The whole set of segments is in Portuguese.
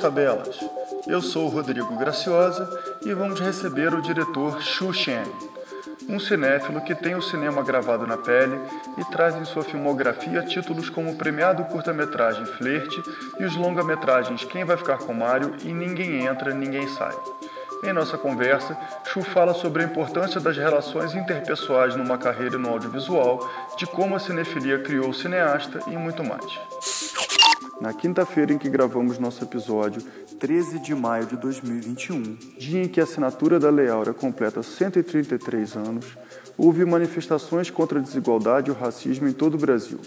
Tabelas. Eu sou o Rodrigo Graciosa e vamos receber o diretor Xu Shen, um cinéfilo que tem o cinema gravado na pele e traz em sua filmografia títulos como o premiado curta-metragem Flerte e os longa-metragens Quem Vai Ficar com Mário e Ninguém Entra, Ninguém Sai. Em nossa conversa, Chu fala sobre a importância das relações interpessoais numa carreira no audiovisual, de como a cinefilia criou o cineasta e muito mais. Na quinta-feira em que gravamos nosso episódio, 13 de maio de 2021, dia em que a assinatura da Lei Áurea completa 133 anos, houve manifestações contra a desigualdade e o racismo em todo o Brasil.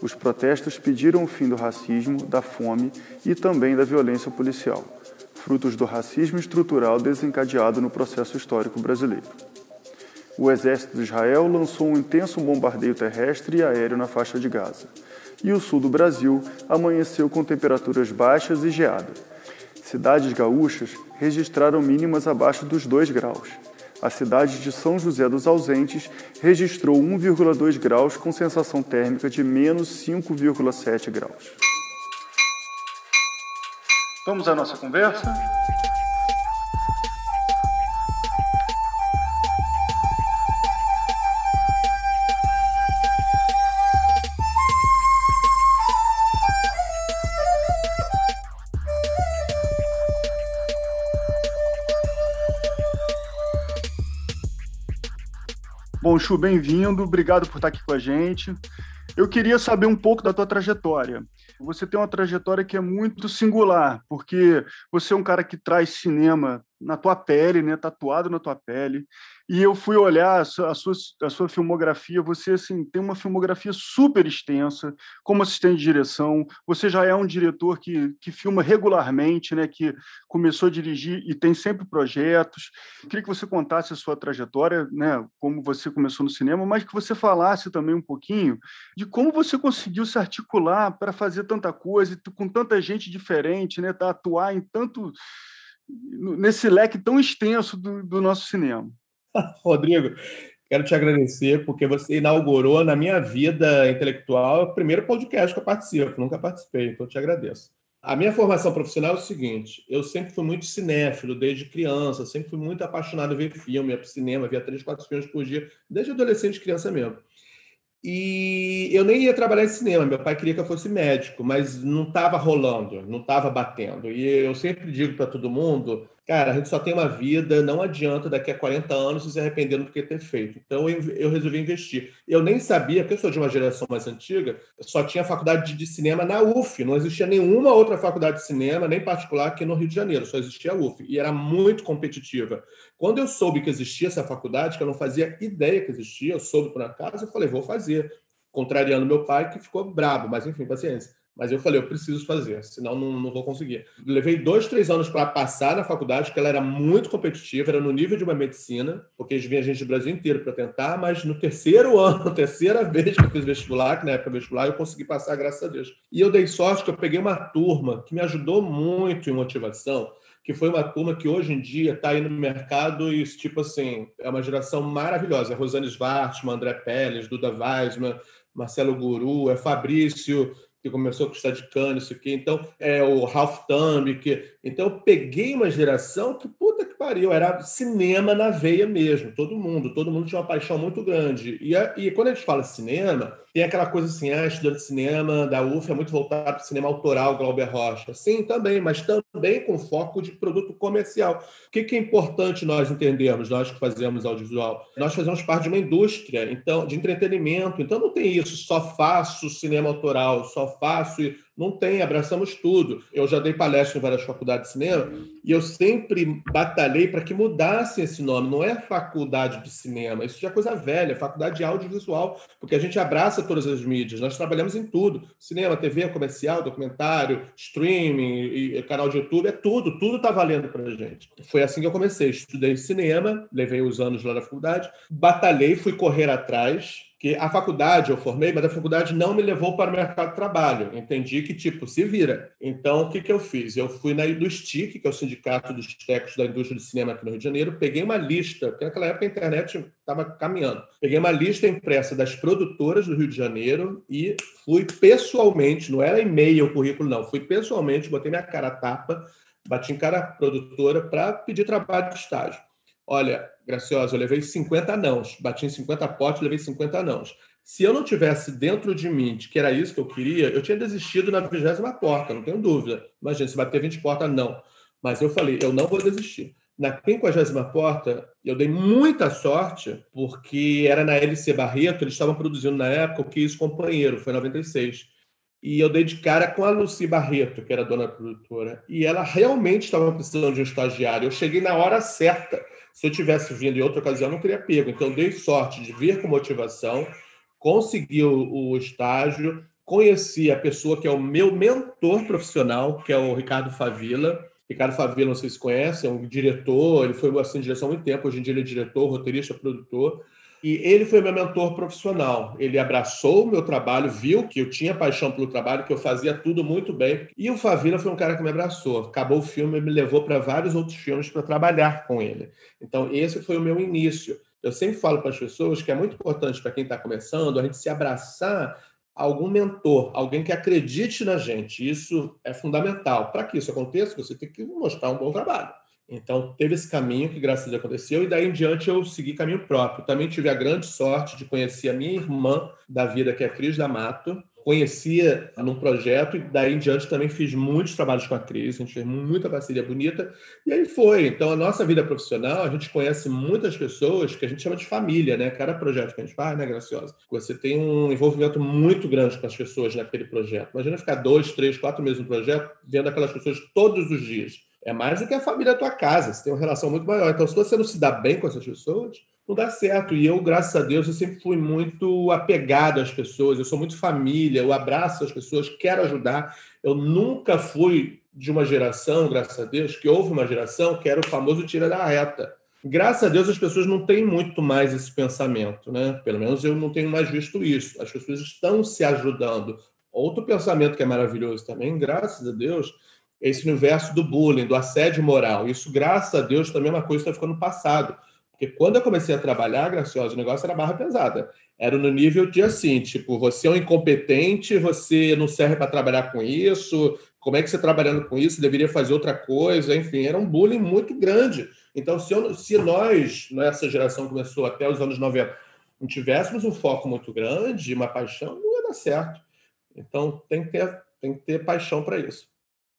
Os protestos pediram o fim do racismo, da fome e também da violência policial frutos do racismo estrutural desencadeado no processo histórico brasileiro. O exército de Israel lançou um intenso bombardeio terrestre e aéreo na faixa de Gaza. E o sul do Brasil amanheceu com temperaturas baixas e geada. Cidades gaúchas registraram mínimas abaixo dos 2 graus. A cidade de São José dos Ausentes registrou 1,2 graus com sensação térmica de menos 5,7 graus. Vamos à nossa conversa? Bom, Chu, bem-vindo. Obrigado por estar aqui com a gente. Eu queria saber um pouco da tua trajetória. Você tem uma trajetória que é muito singular, porque você é um cara que traz cinema na tua pele, né, tatuado na tua pele. E eu fui olhar a sua, a sua, filmografia, você assim tem uma filmografia super extensa, como assistente de direção, você já é um diretor que, que filma regularmente, né, que começou a dirigir e tem sempre projetos. Queria que você contasse a sua trajetória, né, como você começou no cinema, mas que você falasse também um pouquinho de como você conseguiu se articular para fazer tanta coisa, com tanta gente diferente, né, atuar em tanto nesse leque tão extenso do, do nosso cinema. Rodrigo, quero te agradecer porque você inaugurou na minha vida intelectual o primeiro podcast que eu participo, nunca participei, então te agradeço. A minha formação profissional é o seguinte: eu sempre fui muito cinéfilo desde criança, sempre fui muito apaixonado em ver filme, para cinema, via três, quatro filmes por dia, desde adolescente, criança mesmo. E eu nem ia trabalhar em cinema, meu pai queria que eu fosse médico, mas não estava rolando, não estava batendo. E eu sempre digo para todo mundo Cara, a gente só tem uma vida, não adianta daqui a 40 anos se arrependendo do que ter feito. Então eu, eu, resolvi investir. Eu nem sabia, porque eu sou de uma geração mais antiga, só tinha faculdade de cinema na UF, não existia nenhuma outra faculdade de cinema, nem particular aqui no Rio de Janeiro, só existia a UF, e era muito competitiva. Quando eu soube que existia essa faculdade, que eu não fazia ideia que existia, eu soube por acaso, eu falei, vou fazer. Contrariando meu pai, que ficou brabo, mas enfim, paciência. Mas eu falei, eu preciso fazer, senão não, não vou conseguir. Levei dois, três anos para passar na faculdade, porque ela era muito competitiva, era no nível de uma medicina, porque eles vinham gente do Brasil inteiro para tentar, mas no terceiro ano, terceira vez que eu fiz vestibular, que na época vestibular, eu consegui passar, graças a Deus. E eu dei sorte que eu peguei uma turma que me ajudou muito em motivação, que foi uma turma que hoje em dia está aí no mercado e, tipo assim, é uma geração maravilhosa. É Rosane Svartman, André Pérez, Duda Weisman, Marcelo Guru, é Fabrício que começou a custar de cano, isso aqui. Então, é o Ralph Thumb, que... Então, eu peguei uma geração que, puta que pariu, era cinema na veia mesmo, todo mundo. Todo mundo tinha uma paixão muito grande. E, e quando a gente fala cinema, tem aquela coisa assim, ah, estudante de cinema da UF é muito voltado para o cinema autoral, Glauber Rocha. Sim, também, mas também com foco de produto comercial. O que, que é importante nós entendermos, nós que fazemos audiovisual? Nós fazemos parte de uma indústria então de entretenimento, então não tem isso, só faço cinema autoral, só faço não tem, abraçamos tudo. Eu já dei palestra em várias faculdades de cinema e eu sempre batalhei para que mudasse esse nome. Não é faculdade de cinema, isso já é coisa velha, é faculdade de audiovisual, porque a gente abraça todas as mídias, nós trabalhamos em tudo: cinema, TV, comercial, documentário, streaming, canal de YouTube, é tudo, tudo está valendo para a gente. Foi assim que eu comecei. Estudei cinema, levei os anos lá na faculdade, batalhei, fui correr atrás que a faculdade eu formei, mas a faculdade não me levou para o mercado de trabalho. Entendi STIC, tipo, se vira. Então, o que, que eu fiz? Eu fui na do STIC, que é o Sindicato dos Técnicos da Indústria de Cinema aqui no Rio de Janeiro, peguei uma lista, porque naquela época a internet estava caminhando. Peguei uma lista impressa das produtoras do Rio de Janeiro e fui pessoalmente, não era e-mail, currículo, não, fui pessoalmente, botei minha cara a tapa, bati em cara produtora para pedir trabalho de estágio. Olha, Graciosa, eu levei 50 nãos, bati em 50 potes, levei 50 nãos. Se eu não tivesse dentro de mim de que era isso que eu queria, eu tinha desistido na vigésima porta, não tenho dúvida. Imagina, se bater 20 portas, não. Mas eu falei, eu não vou desistir. Na 50 porta, eu dei muita sorte, porque era na LC Barreto, eles estavam produzindo na época o Quis Companheiro, foi em 96. E eu dei de cara com a Lucy Barreto, que era dona produtora. E ela realmente estava precisando de um estagiário. Eu cheguei na hora certa. Se eu tivesse vindo em outra ocasião, eu não teria pego. Então, dei sorte de vir com motivação consegui o, o estágio, conheci a pessoa que é o meu mentor profissional, que é o Ricardo Favila. Ricardo Favila, não sei se conhece, é um diretor, ele foi assim de direção há muito tempo, hoje em dia ele é diretor, roteirista, produtor. E ele foi meu mentor profissional. Ele abraçou o meu trabalho, viu que eu tinha paixão pelo trabalho, que eu fazia tudo muito bem. E o Favila foi um cara que me abraçou. Acabou o filme e me levou para vários outros filmes para trabalhar com ele. Então, esse foi o meu início. Eu sempre falo para as pessoas que é muito importante para quem está começando a gente se abraçar algum mentor, alguém que acredite na gente. Isso é fundamental. Para que isso aconteça, você tem que mostrar um bom trabalho. Então, teve esse caminho que, graças a Deus, aconteceu, e daí em diante eu segui caminho próprio. Também tive a grande sorte de conhecer a minha irmã da vida, que é a Cris D'Amato, conhecia num projeto e daí em diante também fiz muitos trabalhos com a Cris, a gente fez muita parceria bonita e aí foi. Então a nossa vida profissional, a gente conhece muitas pessoas que a gente chama de família, né? Cada projeto que a gente faz, né, Graciosa? Você tem um envolvimento muito grande com as pessoas naquele projeto. Imagina ficar dois, três, quatro meses no projeto vendo aquelas pessoas todos os dias. É mais do que a família da tua casa, você tem uma relação muito maior. Então, se você não se dá bem com essas pessoas, não dá certo. E eu, graças a Deus, eu sempre fui muito apegado às pessoas, eu sou muito família, eu abraço as pessoas, quero ajudar. Eu nunca fui de uma geração, graças a Deus, que houve uma geração que era o famoso tira da reta. Graças a Deus as pessoas não têm muito mais esse pensamento, né? Pelo menos eu não tenho mais visto isso. As pessoas estão se ajudando. Outro pensamento que é maravilhoso também, graças a Deus, é esse universo do bullying, do assédio moral. Isso, graças a Deus, também é uma coisa que está ficando passado. Porque quando eu comecei a trabalhar, Graciosa, o negócio era barra pesada. Era no nível de assim, tipo, você é um incompetente, você não serve para trabalhar com isso, como é que você trabalhando com isso, deveria fazer outra coisa, enfim, era um bullying muito grande. Então, se, eu, se nós, nessa geração começou até os anos 90, não tivéssemos um foco muito grande, uma paixão, não ia dar certo. Então, tem que ter, tem que ter paixão para isso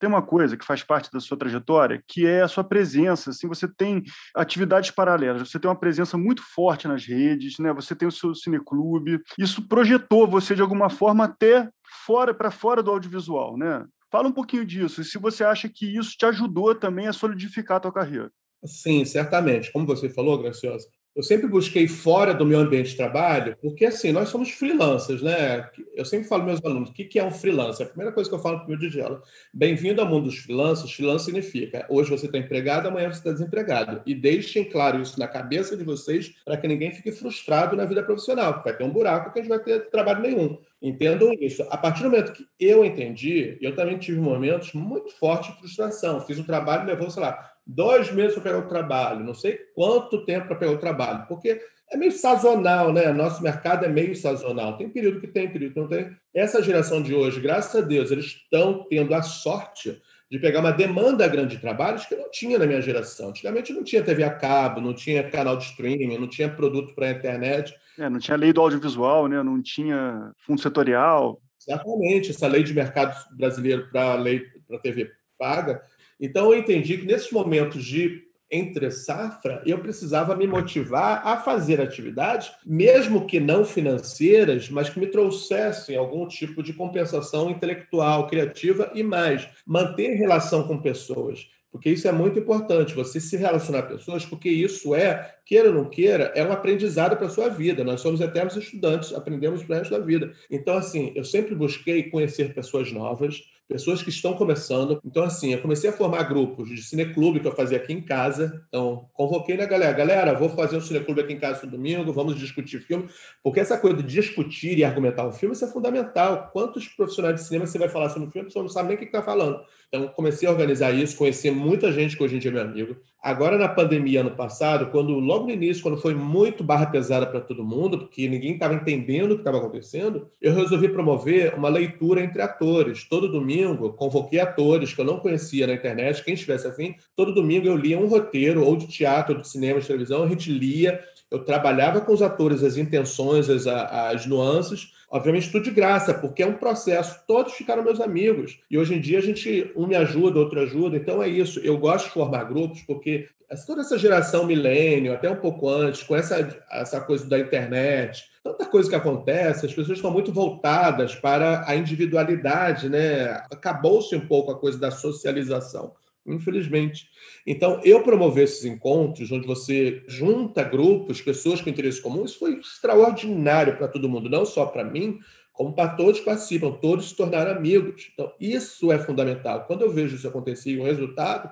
tem uma coisa que faz parte da sua trajetória, que é a sua presença. Assim, você tem atividades paralelas, você tem uma presença muito forte nas redes, né? Você tem o seu cineclube. Isso projetou você de alguma forma até fora para fora do audiovisual, né? Fala um pouquinho disso. E se você acha que isso te ajudou também a solidificar a tua carreira? Sim, certamente. Como você falou, Graciosa, eu sempre busquei fora do meu ambiente de trabalho, porque assim, nós somos freelancers, né? Eu sempre falo meus alunos, o que é um freelancer? A primeira coisa que eu falo para o meu digelo, bem-vindo ao mundo dos freelancers, freelancer significa, hoje você está empregado, amanhã você está desempregado. E deixem claro isso na cabeça de vocês, para que ninguém fique frustrado na vida profissional, vai ter um buraco que a gente vai ter trabalho nenhum. Entendam isso. A partir do momento que eu entendi, eu também tive momentos muito fortes de frustração. Fiz um trabalho levou, sei lá, dois meses para pegar o trabalho, não sei quanto tempo para pegar o trabalho, porque é meio sazonal, né? Nosso mercado é meio sazonal. Tem período que tem, período que não tem. Essa geração de hoje, graças a Deus, eles estão tendo a sorte de pegar uma demanda grande de trabalhos que não tinha na minha geração. Antigamente não tinha TV a cabo, não tinha canal de streaming, não tinha produto para a internet. É, não tinha lei do audiovisual, né? não tinha fundo setorial. Exatamente, essa lei de mercado brasileiro para a lei para TV paga então, eu entendi que nesses momentos de entre safra, eu precisava me motivar a fazer atividades, mesmo que não financeiras, mas que me trouxessem algum tipo de compensação intelectual, criativa e mais, manter relação com pessoas. Porque isso é muito importante, você se relacionar com pessoas, porque isso é, queira ou não queira, é um aprendizado para a sua vida. Nós somos eternos estudantes, aprendemos para o resto da vida. Então, assim, eu sempre busquei conhecer pessoas novas, pessoas que estão começando. Então, assim, eu comecei a formar grupos de cineclube que eu fazia aqui em casa. Então, convoquei na galera, galera, vou fazer um cineclube aqui em casa no domingo, vamos discutir filme, porque essa coisa de discutir e argumentar o filme, isso é fundamental. Quantos profissionais de cinema você vai falar sobre o filme, a pessoa não sabe nem o que está falando. Então, comecei a organizar isso, conhecer muita gente que hoje em dia é meu amigo. Agora, na pandemia, ano passado, quando logo no início, quando foi muito barra pesada para todo mundo, porque ninguém estava entendendo o que estava acontecendo, eu resolvi promover uma leitura entre atores. Todo domingo, convoquei atores que eu não conhecia na internet, quem estivesse afim, todo domingo eu lia um roteiro, ou de teatro, ou de cinema, de televisão, a gente lia eu trabalhava com os atores as intenções, as, as nuances, obviamente tudo de graça, porque é um processo, todos ficaram meus amigos. E hoje em dia a gente, um me ajuda, outro ajuda, então é isso. Eu gosto de formar grupos, porque toda essa geração milênio, até um pouco antes, com essa, essa coisa da internet, tanta coisa que acontece, as pessoas estão muito voltadas para a individualidade, né? Acabou-se um pouco a coisa da socialização infelizmente. Então, eu promover esses encontros, onde você junta grupos, pessoas com interesse comum, isso foi extraordinário para todo mundo, não só para mim, como para todos que participam, todos se tornaram amigos. Então, isso é fundamental. Quando eu vejo isso acontecer e um resultado,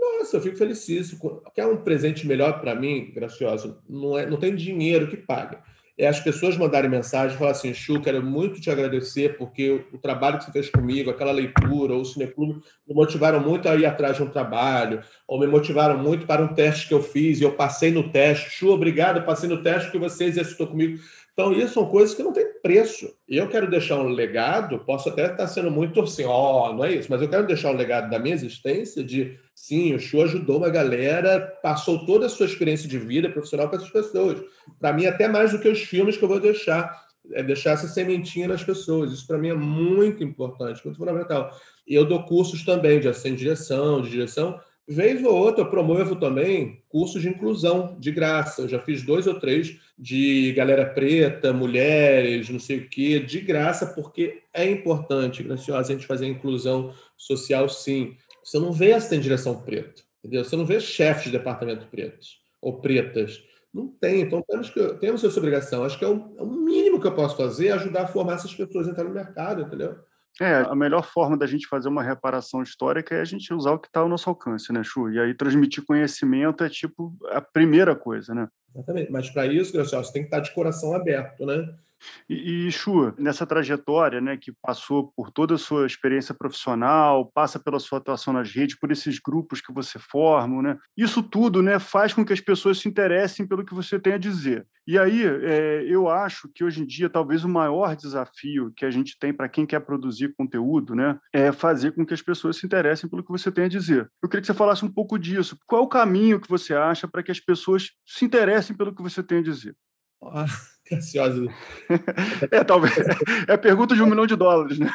nossa, eu fico felicíssimo. Quer um presente melhor para mim, gracioso? Não, é, não tem dinheiro que pague é as pessoas mandarem mensagem e falar assim, Chu, quero muito te agradecer porque o trabalho que você fez comigo, aquela leitura, ou o Cineclube, me motivaram muito a ir atrás de um trabalho, ou me motivaram muito para um teste que eu fiz e eu passei no teste. Chu, obrigado, passei no teste porque você exercitou comigo. Então, isso são coisas que não têm preço. E eu quero deixar um legado, posso até estar sendo muito assim, ó, oh, não é isso, mas eu quero deixar um legado da minha existência de, sim, o show ajudou uma galera, passou toda a sua experiência de vida profissional para essas pessoas. Para mim, até mais do que os filmes que eu vou deixar. É deixar essa sementinha nas pessoas. Isso para mim é muito importante, muito fundamental. E eu dou cursos também de de direção, de direção, Vez ou outra, eu promovo também cursos de inclusão de graça. Eu já fiz dois ou três de galera preta, mulheres, não sei o quê, de graça, porque é importante, graciosa, a gente fazer a inclusão social, sim. Você não vê assistente de direção preto, entendeu? Você não vê chefes de departamento pretos ou pretas. Não tem. Então, temos, que, temos essa obrigação. Acho que é o, é o mínimo que eu posso fazer é ajudar a formar essas pessoas a entrar no mercado, entendeu? É, a melhor forma da gente fazer uma reparação histórica é a gente usar o que está ao nosso alcance, né, Chu? E aí transmitir conhecimento é tipo a primeira coisa, né? Exatamente. Mas para isso, você tem que estar de coração aberto, né? E, e Chu, nessa trajetória, né, que passou por toda a sua experiência profissional, passa pela sua atuação nas redes, por esses grupos que você forma, né, isso tudo, né, faz com que as pessoas se interessem pelo que você tem a dizer. E aí, é, eu acho que hoje em dia, talvez o maior desafio que a gente tem para quem quer produzir conteúdo, né, é fazer com que as pessoas se interessem pelo que você tem a dizer. Eu queria que você falasse um pouco disso. Qual é o caminho que você acha para que as pessoas se interessem pelo que você tem a dizer? Ansiosa. é, talvez. É a pergunta de um milhão de dólares, né?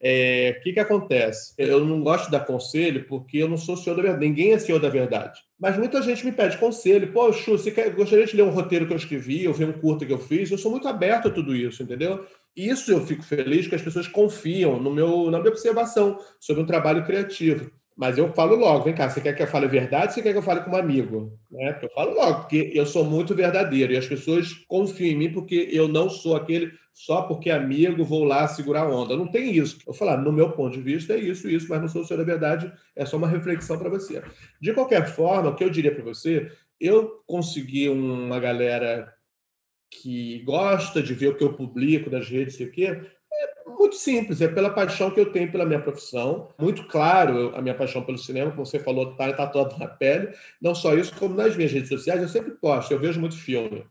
É, o que, que acontece? Eu não gosto de dar conselho porque eu não sou senhor da verdade. Ninguém é senhor da verdade. Mas muita gente me pede conselho. Pô, Chu, você quer, gostaria de ler um roteiro que eu escrevi, ou ver um curto que eu fiz? Eu sou muito aberto a tudo isso, entendeu? Isso eu fico feliz que as pessoas confiam no meu, na minha observação sobre um trabalho criativo. Mas eu falo logo, vem cá, você quer que eu fale verdade ou você quer que eu fale como amigo? Né? Eu falo logo, porque eu sou muito verdadeiro e as pessoas confiam em mim porque eu não sou aquele só porque amigo vou lá segurar onda. Não tem isso. Eu falar, no meu ponto de vista é isso, isso, mas não sou o senhor da verdade, é só uma reflexão para você. De qualquer forma, o que eu diria para você, eu consegui uma galera que gosta de ver o que eu publico nas redes, sei o quê, muito simples, é pela paixão que eu tenho pela minha profissão. Muito claro a minha paixão pelo cinema, como você falou, está tatuado na pele. Não só isso, como nas minhas redes sociais, eu sempre posto, eu vejo muito filme.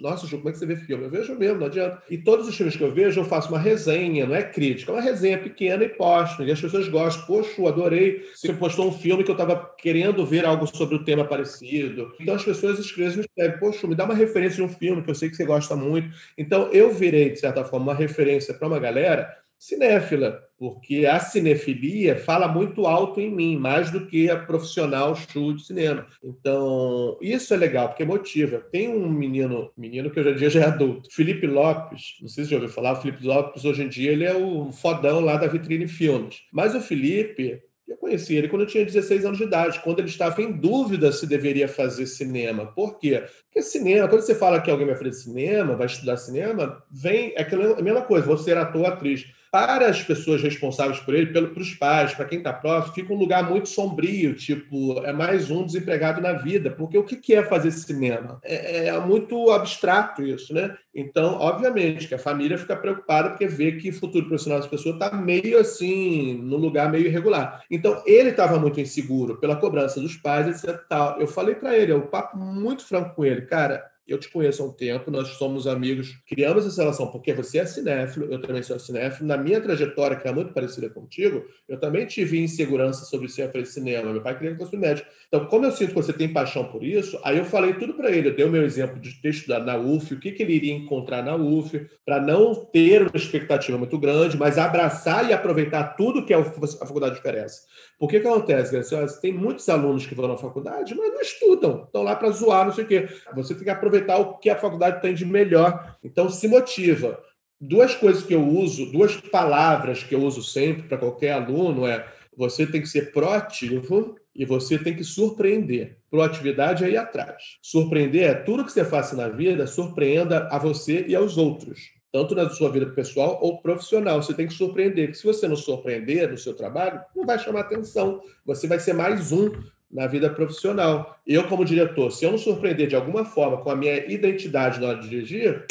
Nossa, Ju, como é que você vê filme? Eu vejo mesmo, não adianta. E todos os filmes que eu vejo, eu faço uma resenha, não é crítica, é uma resenha pequena e posto. E as pessoas gostam. Poxa, adorei. Você postou um filme que eu estava querendo ver algo sobre o tema parecido. Então as pessoas escrevem, me escrevem, poxa, me dá uma referência de um filme que eu sei que você gosta muito. Então eu virei, de certa forma, uma referência para uma galera cinéfila, porque a cinefilia fala muito alto em mim, mais do que a profissional show de cinema. Então, isso é legal, porque motiva. Tem um menino, menino que hoje em dia já é adulto, Felipe Lopes, não sei se já ouviu falar, o Felipe Lopes hoje em dia ele é o fodão lá da Vitrine Filmes. Mas o Felipe, eu conheci ele quando eu tinha 16 anos de idade, quando ele estava em dúvida se deveria fazer cinema. Por quê? Porque cinema, quando você fala que alguém vai fazer cinema, vai estudar cinema, vem é a mesma coisa, vou ser ator, atriz. Para as pessoas responsáveis por ele, para os pais, para quem está próximo, fica um lugar muito sombrio, tipo, é mais um desempregado na vida, porque o que é fazer cinema? É, é muito abstrato isso, né? Então, obviamente, que a família fica preocupada porque vê que o futuro profissional das pessoas está meio assim, num lugar meio irregular. Então, ele estava muito inseguro pela cobrança dos pais, etc. Tal. Eu falei para ele, é um papo muito franco com ele, cara eu te conheço há um tempo, nós somos amigos, criamos essa relação porque você é cinéfilo, eu também sou cinéfilo. Na minha trajetória, que é muito parecida contigo, eu também tive insegurança sobre ser cinema. Meu pai queria que eu fosse médico. Então, como eu sinto que você tem paixão por isso, aí eu falei tudo para ele. Eu dei o meu exemplo de ter estudado na UF, o que, que ele iria encontrar na UF, para não ter uma expectativa muito grande, mas abraçar e aproveitar tudo que a faculdade oferece. Porque que acontece, Graciela? Tem muitos alunos que vão na faculdade, mas não estudam, estão lá para zoar, não sei o quê. Você tem que aproveitar o que a faculdade tem de melhor. Então, se motiva. Duas coisas que eu uso, duas palavras que eu uso sempre para qualquer aluno é você tem que ser proativo e você tem que surpreender. Proatividade é ir atrás. Surpreender é tudo que você faça na vida, surpreenda a você e aos outros tanto na sua vida pessoal ou profissional. Você tem que surpreender, que se você não surpreender no seu trabalho, não vai chamar atenção. Você vai ser mais um na vida profissional. Eu, como diretor, se eu não surpreender de alguma forma com a minha identidade na hora de dirigir,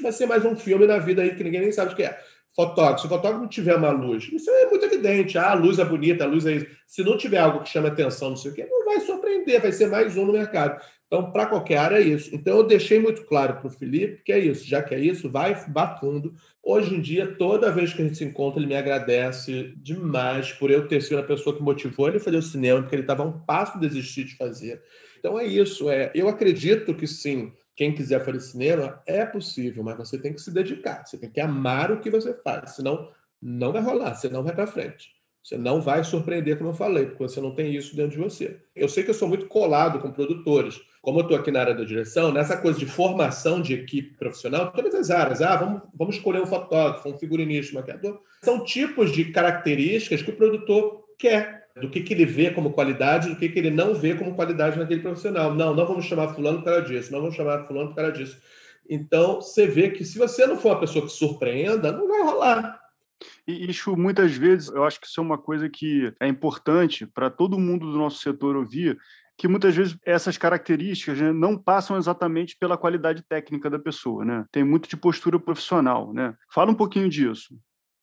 vai ser mais um filme na vida aí que ninguém nem sabe o que é. Fotógrafo, se o fotógrafo não tiver uma luz, isso é muito evidente. Ah, a luz é bonita, a luz é isso. Se não tiver algo que chama atenção, não sei o quê, não vai surpreender, vai ser mais um no mercado. Então, para qualquer área é isso. Então, eu deixei muito claro para o Felipe que é isso, já que é isso, vai batendo. Hoje em dia, toda vez que a gente se encontra, ele me agradece demais por eu ter sido a pessoa que motivou ele a fazer o cinema, porque ele estava a um passo de desistir de fazer. Então, é isso. É, eu acredito que sim, quem quiser fazer cinema é possível, mas você tem que se dedicar, você tem que amar o que você faz, senão não vai rolar, senão vai para frente. Você não vai surpreender, como eu falei, porque você não tem isso dentro de você. Eu sei que eu sou muito colado com produtores. Como eu estou aqui na área da direção, nessa coisa de formação de equipe profissional, todas as áreas. Ah, vamos, vamos escolher um fotógrafo, um figurinista, um maquiador. São tipos de características que o produtor quer. Do que, que ele vê como qualidade, do que, que ele não vê como qualidade naquele profissional. Não, não vamos chamar fulano por causa disso, não vamos chamar fulano por causa disso. Então, você vê que se você não for uma pessoa que surpreenda, não vai rolar. E isso, muitas vezes, eu acho que isso é uma coisa que é importante para todo mundo do nosso setor ouvir, que muitas vezes essas características né, não passam exatamente pela qualidade técnica da pessoa, né? Tem muito de postura profissional, né? Fala um pouquinho disso.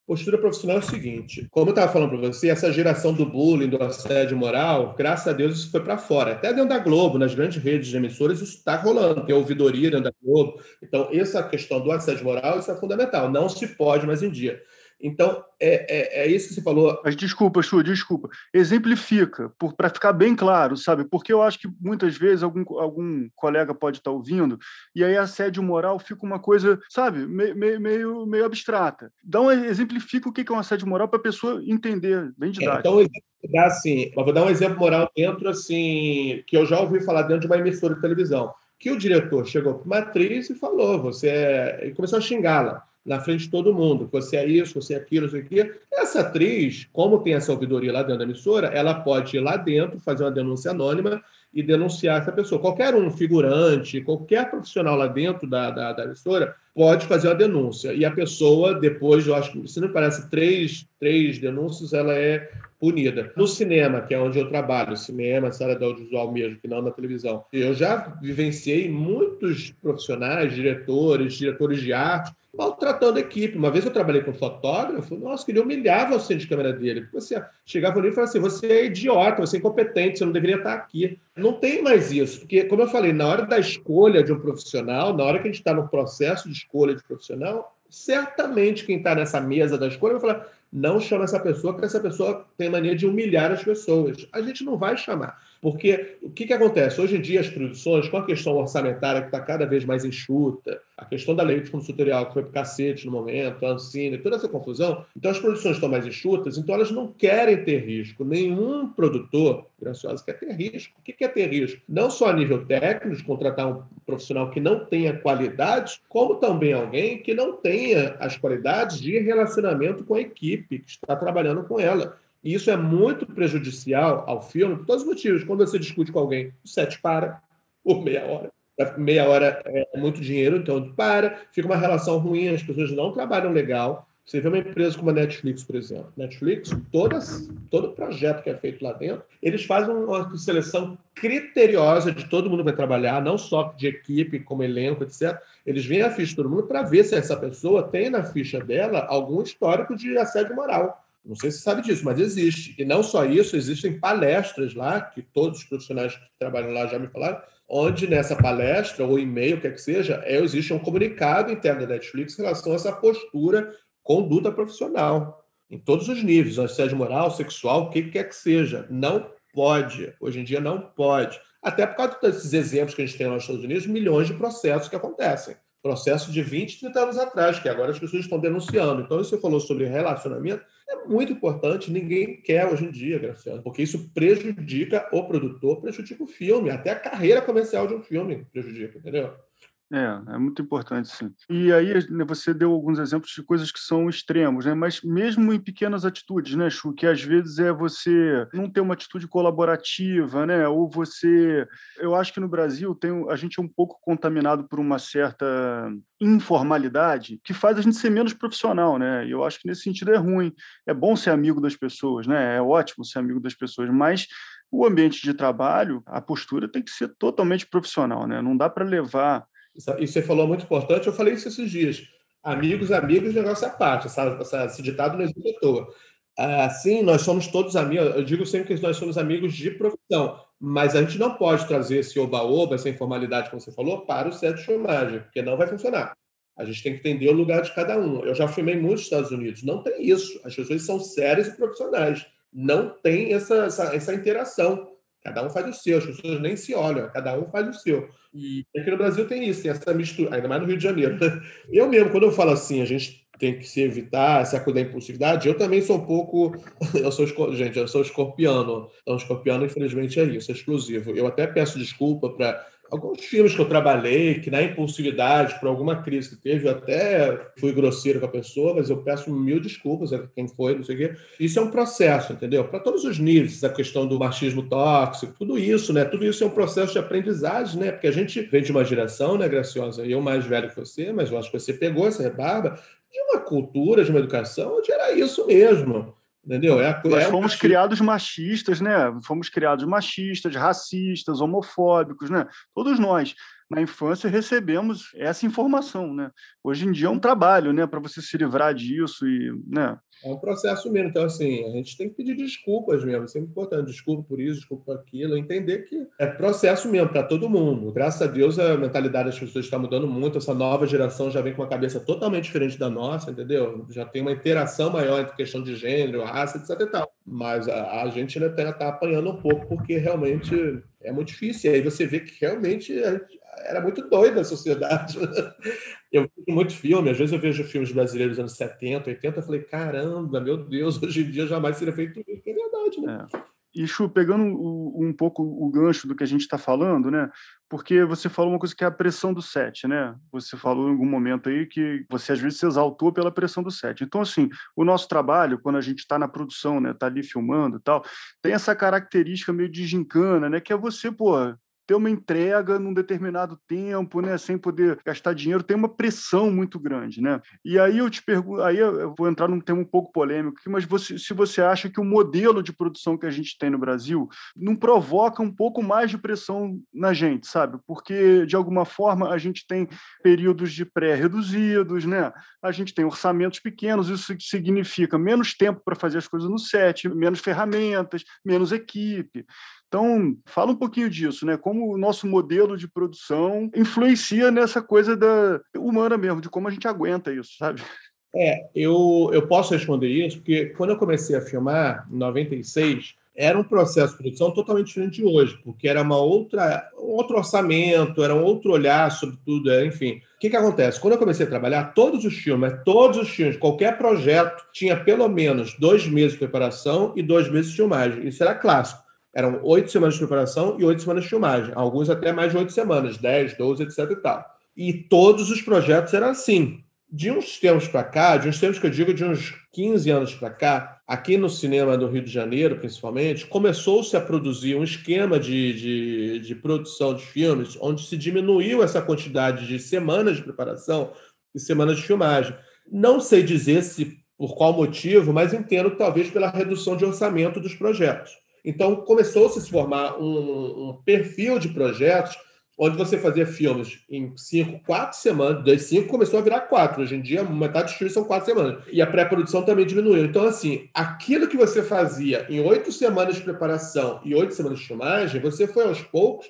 Postura profissional é o seguinte: como eu estava falando para você, essa geração do bullying, do assédio moral, graças a Deus isso foi para fora. Até dentro da Globo, nas grandes redes de emissoras, isso está rolando. Tem ouvidoria dentro da Globo. Então, essa questão do assédio moral isso é fundamental. Não se pode mais em dia. Então, é, é, é, isso que você falou. Mas desculpa, Chu, desculpa. Exemplifica, para ficar bem claro, sabe? Porque eu acho que muitas vezes algum, algum colega pode estar tá ouvindo e aí assédio moral fica uma coisa, sabe, meio, meio, meio abstrata. Dá um, exemplifica o que é um assédio moral para a pessoa entender, bem didático. É, então, dá assim, vou dar um exemplo moral dentro, assim, que eu já ouvi falar dentro de uma emissora de televisão, que o diretor chegou para uma atriz e falou, você é... e começou a xingá-la na frente de todo mundo. Você é isso, você é aquilo, não sei o quê. Essa atriz, como tem essa ouvidoria lá dentro da emissora, ela pode ir lá dentro, fazer uma denúncia anônima e denunciar essa pessoa. Qualquer um, figurante, qualquer profissional lá dentro da, da, da emissora pode fazer uma denúncia. E a pessoa, depois, eu acho que, se não parece, três, três denúncias, ela é punida. No cinema, que é onde eu trabalho, cinema, área do audiovisual mesmo, que não na televisão, eu já vivenciei muitos profissionais, diretores, diretores de arte, maltratando a equipe. Uma vez eu trabalhei com um fotógrafo, nossa, que ele humilhava o centro de câmera dele. Porque você chegava ali e falava assim: você é idiota, você é incompetente, você não deveria estar aqui. Não tem mais isso, porque, como eu falei, na hora da escolha de um profissional, na hora que a gente está no processo de escolha de profissional, certamente quem está nessa mesa da escolha vai falar: não chama essa pessoa, porque essa pessoa tem mania de humilhar as pessoas. A gente não vai chamar. Porque o que, que acontece? Hoje em dia, as produções, com a questão orçamentária que está cada vez mais enxuta, a questão da lei de fundo tutorial que foi para cacete no momento, a Ancine, toda essa confusão, então as produções estão mais enxutas, então elas não querem ter risco. Nenhum produtor, gracioso, quer ter risco. O que quer ter risco? Não só a nível técnico, de contratar um profissional que não tenha qualidades, como também alguém que não tenha as qualidades de relacionamento com a equipe que está trabalhando com ela. E isso é muito prejudicial ao filme por todos os motivos. Quando você discute com alguém, o set para por meia hora. Meia hora é muito dinheiro, então para, fica uma relação ruim, as pessoas não trabalham legal, Você vê uma empresa como a Netflix, por exemplo. Netflix, todas, todo projeto que é feito lá dentro, eles fazem uma seleção criteriosa de todo mundo que vai trabalhar, não só de equipe, como elenco, etc. Eles veem a ficha de todo mundo para ver se essa pessoa tem na ficha dela algum histórico de assédio moral. Não sei se você sabe disso, mas existe. E não só isso, existem palestras lá, que todos os profissionais que trabalham lá já me falaram, onde nessa palestra, ou e-mail, quer que seja, é, existe um comunicado interno da Netflix em relação a essa postura, conduta profissional, em todos os níveis, assédio moral, sexual, o que quer que seja. Não pode, hoje em dia não pode. Até por causa desses exemplos que a gente tem nos Estados Unidos, milhões de processos que acontecem. Processo de 20, 30 anos atrás, que agora as pessoas estão denunciando. Então, você falou sobre relacionamento, é muito importante, ninguém quer hoje em dia, Graciano, porque isso prejudica o produtor, prejudica o filme, até a carreira comercial de um filme prejudica, entendeu? É, é muito importante, sim. E aí né, você deu alguns exemplos de coisas que são extremos, né? Mas mesmo em pequenas atitudes, né, Chu? Que às vezes é você não ter uma atitude colaborativa, né? Ou você... Eu acho que no Brasil tem, a gente é um pouco contaminado por uma certa informalidade que faz a gente ser menos profissional, né? E eu acho que nesse sentido é ruim. É bom ser amigo das pessoas, né? É ótimo ser amigo das pessoas, mas o ambiente de trabalho, a postura tem que ser totalmente profissional, né? Não dá para levar isso você falou muito importante, eu falei isso esses dias. Amigos, amigos, negócio à parte. Essa, essa, esse ditado não existe à toa. Assim, nós somos todos amigos. Eu digo sempre que nós somos amigos de profissão, mas a gente não pode trazer esse oba-oba, essa informalidade, como você falou, para o set de filmagem, porque não vai funcionar. A gente tem que entender o lugar de cada um. Eu já filmei muitos Estados Unidos. Não tem isso. As pessoas são sérias e profissionais. Não tem essa, essa, essa interação. Cada um faz o seu, as pessoas nem se olham, cada um faz o seu. E aqui no Brasil tem isso, tem essa mistura, ainda mais no Rio de Janeiro. Eu mesmo, quando eu falo assim, a gente tem que se evitar essa coisa da impulsividade, eu também sou um pouco. Eu sou, gente, eu sou escorpiano. Então, escorpiano, infelizmente, é isso, é exclusivo. Eu até peço desculpa para alguns filmes que eu trabalhei, que na impulsividade, por alguma crise que teve, eu até fui grosseiro com a pessoa, mas eu peço mil desculpas a quem foi, não sei o quê. Isso é um processo, entendeu? Para todos os níveis, a questão do machismo tóxico, tudo isso, né? Tudo isso é um processo de aprendizagem, né? Porque a gente vem de uma geração, né, Graciosa? Eu mais velho que você, mas eu acho que você pegou essa rebarba de uma cultura, de uma educação onde era isso mesmo. Entendeu? É, Nós é fomos criados machistas, né? Fomos criados machistas, racistas, homofóbicos, né? Todos nós na infância recebemos essa informação, né? Hoje em dia é um trabalho, né, para você se livrar disso e, né? É um processo mesmo. Então, assim, a gente tem que pedir desculpas mesmo. É sempre importante. Desculpa por isso, desculpa por aquilo. Entender que é processo mesmo para todo mundo. Graças a Deus, a mentalidade das pessoas está mudando muito. Essa nova geração já vem com uma cabeça totalmente diferente da nossa, entendeu? Já tem uma interação maior entre questão de gênero, raça, etc. E tal. Mas a, a gente ainda está apanhando um pouco, porque realmente é muito difícil. E aí você vê que realmente era muito doida a sociedade. Eu vejo muito filme, às vezes eu vejo filmes brasileiros dos anos 70, 80, eu falei, caramba, meu Deus, hoje em dia jamais seria feito isso. É verdade, né? É. E, Chu, pegando um, pouco o gancho do que a gente está falando, né? Porque você falou uma coisa que é a pressão do set, né? Você falou em algum momento aí que você às vezes se exaltou pela pressão do set. Então, assim, o nosso trabalho, quando a gente está na produção, né? Tá ali filmando e tal, tem essa característica meio de gincana, né? Que é você, pô, ter uma entrega num determinado tempo, né, sem poder gastar dinheiro, tem uma pressão muito grande, né? E aí eu te pergunto, aí eu vou entrar num tema um pouco polêmico, mas você, se você acha que o modelo de produção que a gente tem no Brasil não provoca um pouco mais de pressão na gente, sabe? Porque de alguma forma a gente tem períodos de pré reduzidos, né? A gente tem orçamentos pequenos, isso significa menos tempo para fazer as coisas no set, menos ferramentas, menos equipe. Então, fala um pouquinho disso, né? Como o nosso modelo de produção influencia nessa coisa da humana mesmo, de como a gente aguenta isso, sabe? É, eu, eu posso responder isso, porque quando eu comecei a filmar, em 96, era um processo de produção totalmente diferente de hoje, porque era uma outra, um outro orçamento, era um outro olhar sobre tudo, enfim. O que, que acontece? Quando eu comecei a trabalhar, todos os filmes, todos os filmes, qualquer projeto tinha pelo menos dois meses de preparação e dois meses de filmagem. Isso era clássico. Eram oito semanas de preparação e oito semanas de filmagem. Alguns até mais de oito semanas, dez, doze, etc e tal. E todos os projetos eram assim. De uns tempos para cá, de uns tempos que eu digo de uns 15 anos para cá, aqui no cinema do Rio de Janeiro, principalmente, começou-se a produzir um esquema de, de, de produção de filmes onde se diminuiu essa quantidade de semanas de preparação e semanas de filmagem. Não sei dizer se por qual motivo, mas entendo que talvez pela redução de orçamento dos projetos. Então, começou-se a se formar um, um, perfil de projetos onde você fazia filmes em cinco, quatro semanas, das cinco começou a virar quatro. Hoje em dia, metade dos filmes são quatro semanas. E a pré-produção também diminuiu. Então, assim, aquilo que você fazia em oito semanas de preparação e oito semanas de filmagem, você foi aos poucos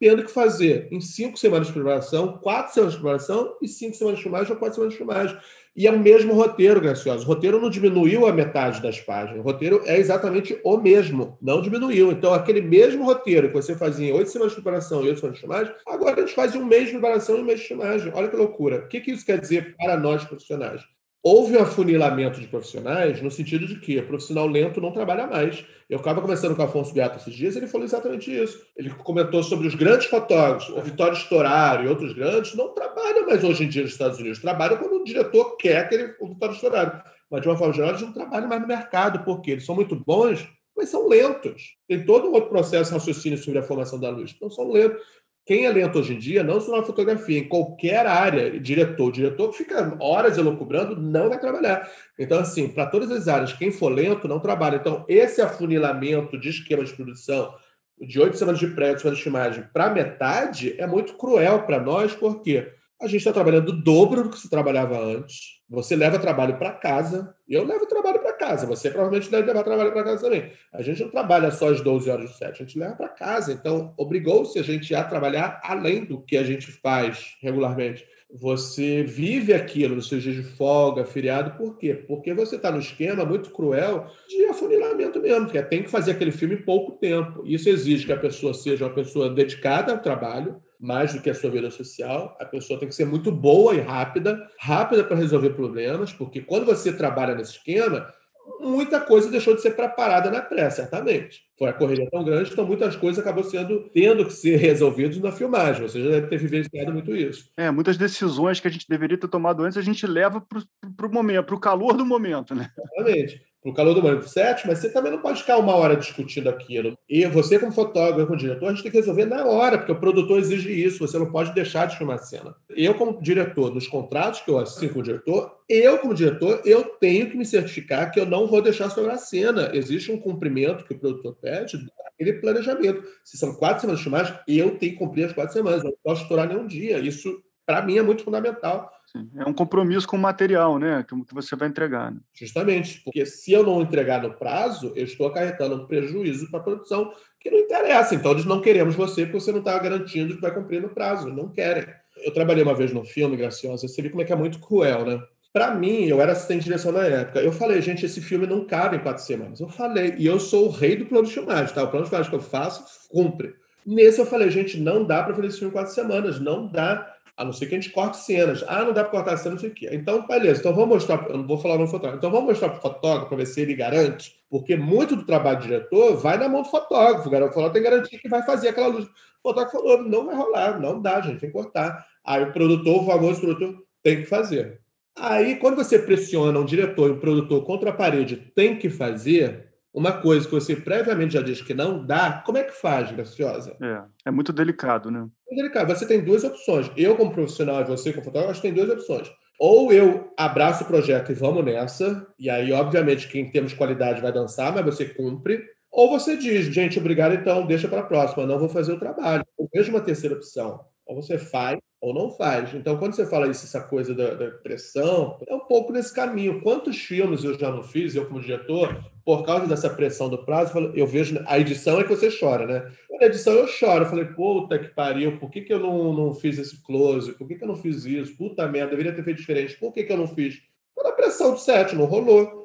tendo que fazer em cinco semanas de preparação, quatro semanas de preparação e cinco semanas de filmagem ou quatro semanas de filmagem. E é o mesmo roteiro, Gracioso. O roteiro não diminuiu a metade das páginas. O roteiro é exatamente o mesmo, não diminuiu. Então, aquele mesmo roteiro que você fazia em oito semanas de preparação e oito semanas de filmagem, agora a gente faz um mês de preparação e um mês de filmagem. Olha que loucura. O que, que isso quer dizer para nós profissionais? Houve um afunilamento de profissionais no sentido de que o profissional lento não trabalha mais. Eu estava conversando com o Afonso Beato esses dias, ele falou exatamente isso. Ele comentou sobre os grandes fotógrafos, o Vitório Storaro e outros grandes, não trabalham mais hoje em dia nos Estados Unidos. Trabalham quando o diretor quer aquele, o Vitório Storaro. Mas, de uma forma geral, eles não trabalham mais no mercado, porque eles são muito bons, mas são lentos. Tem todo um outro processo de raciocínio sobre a formação da luz. Então, são lentos. Quem é lento hoje em dia, não só na fotografia, em qualquer área, diretor, diretor que fica horas elocubrando, não vai trabalhar. Então, assim, para todas as áreas, quem for lento não trabalha. Então, esse afunilamento de esquema de produção de oito semanas de pré, oito semanas de para metade é muito cruel para nós, porque a gente está trabalhando o dobro do que se trabalhava antes você leva trabalho para casa, eu levo trabalho para casa, você provavelmente deve levar trabalho para casa também. A gente não trabalha só as 12 horas do set, a gente leva para casa. Então, obrigou-se a gente a trabalhar além do que a gente faz regularmente. Você vive aquilo nos seus dias de folga, feriado, por quê? Porque você está no esquema muito cruel de afunilamento mesmo, que é tem que fazer aquele filme em pouco tempo. Isso exige que a pessoa seja uma pessoa dedicada ao trabalho, mais do que a sua vida social. A pessoa tem que ser muito boa e rápida, rápida para resolver problemas, porque quando você trabalha nesse esquema, muita coisa deixou de ser preparada na pré, certamente. Foi a correria tão grande, então muitas coisas acabou sendo tendo que ser resolvidas na filmagem. Você já deve ter vivenciado muito isso. É, muitas decisões que a gente deveria ter tomado antes, a gente leva para o momento, para o calor do momento, né? Exatamente para o calor do momento set, mas você também não pode ficar uma hora discutindo aquilo. E você, como fotógrafo, como diretor, a gente tem que resolver na hora, porque o produtor exige isso, você não pode deixar de filmar a cena. Eu, como diretor, nos contratos que eu assino como diretor, eu, como diretor, eu tenho que me certificar que eu não vou deixar sobrar a cena. Existe um cumprimento que o produtor pede, aquele planejamento. Se são quatro semanas de filmagem, eu tenho que cumprir as quatro semanas, eu não posso estourar nenhum dia. Isso, para mim, é muito fundamental É um compromisso com o material, né? Que você vai entregar. Né? Justamente, porque se eu não entregar no prazo, eu estou acarretando um prejuízo para a produção que não interessa. Então, eles não queremos você porque você não está garantindo que vai cumprir no prazo. Não querem. Eu trabalhei uma vez num filme, Graciosa, você viu como é que é muito cruel, né? Para mim, eu era assistente de direção na época. Eu falei, gente, esse filme não cabe em quatro semanas. Eu falei, e eu sou o rei do plano de filmagem, tá? O plano de filmagem que eu faço, cumpre. Nesse eu falei, gente, não dá para fazer esse filme em quatro semanas, não dá. A não ser que a gente corte cenas. Ah, não dá para cortar cenas, não sei o quê. Então, beleza. Então, vamos mostrar. Eu não vou falar no fotógrafo. Então, vamos mostrar para o fotógrafo para ver se ele garante. Porque muito do trabalho do diretor vai na mão do fotógrafo. O fotógrafo tem garantia que vai fazer aquela luz. O fotógrafo falou: não vai rolar, não dá, gente, tem que cortar. Aí o produtor, o famoso produtor, tem que fazer. Aí, quando você pressiona um diretor e um produtor contra a parede, tem que fazer, uma coisa que você previamente já diz que não dá, como é que faz, Graciosa? É, é muito delicado, né? Delicado. Você tem duas opções. Eu, como profissional, e você, como fotógrafo, tem duas opções. Ou eu abraço o projeto e vamos nessa, e aí, obviamente, quem temos qualidade vai dançar, mas você cumpre. Ou você diz, gente, obrigado, então deixa para a próxima, não vou fazer o trabalho. Eu vejo uma terceira opção. Ou você faz ou não faz. Então, quando você fala isso, essa coisa da, da, pressão, é um pouco nesse caminho. Quantos filmes eu já não fiz, eu como diretor, por causa dessa pressão do prazo, eu vejo. A edição é que você chora, né? Na edição eu choro. Eu falei, puta que pariu, por que, que eu não, não fiz esse close? Por que, que eu não fiz isso? Puta merda, deveria ter feito diferente. Por que, que eu não fiz? Pela pressão do set, não rolou.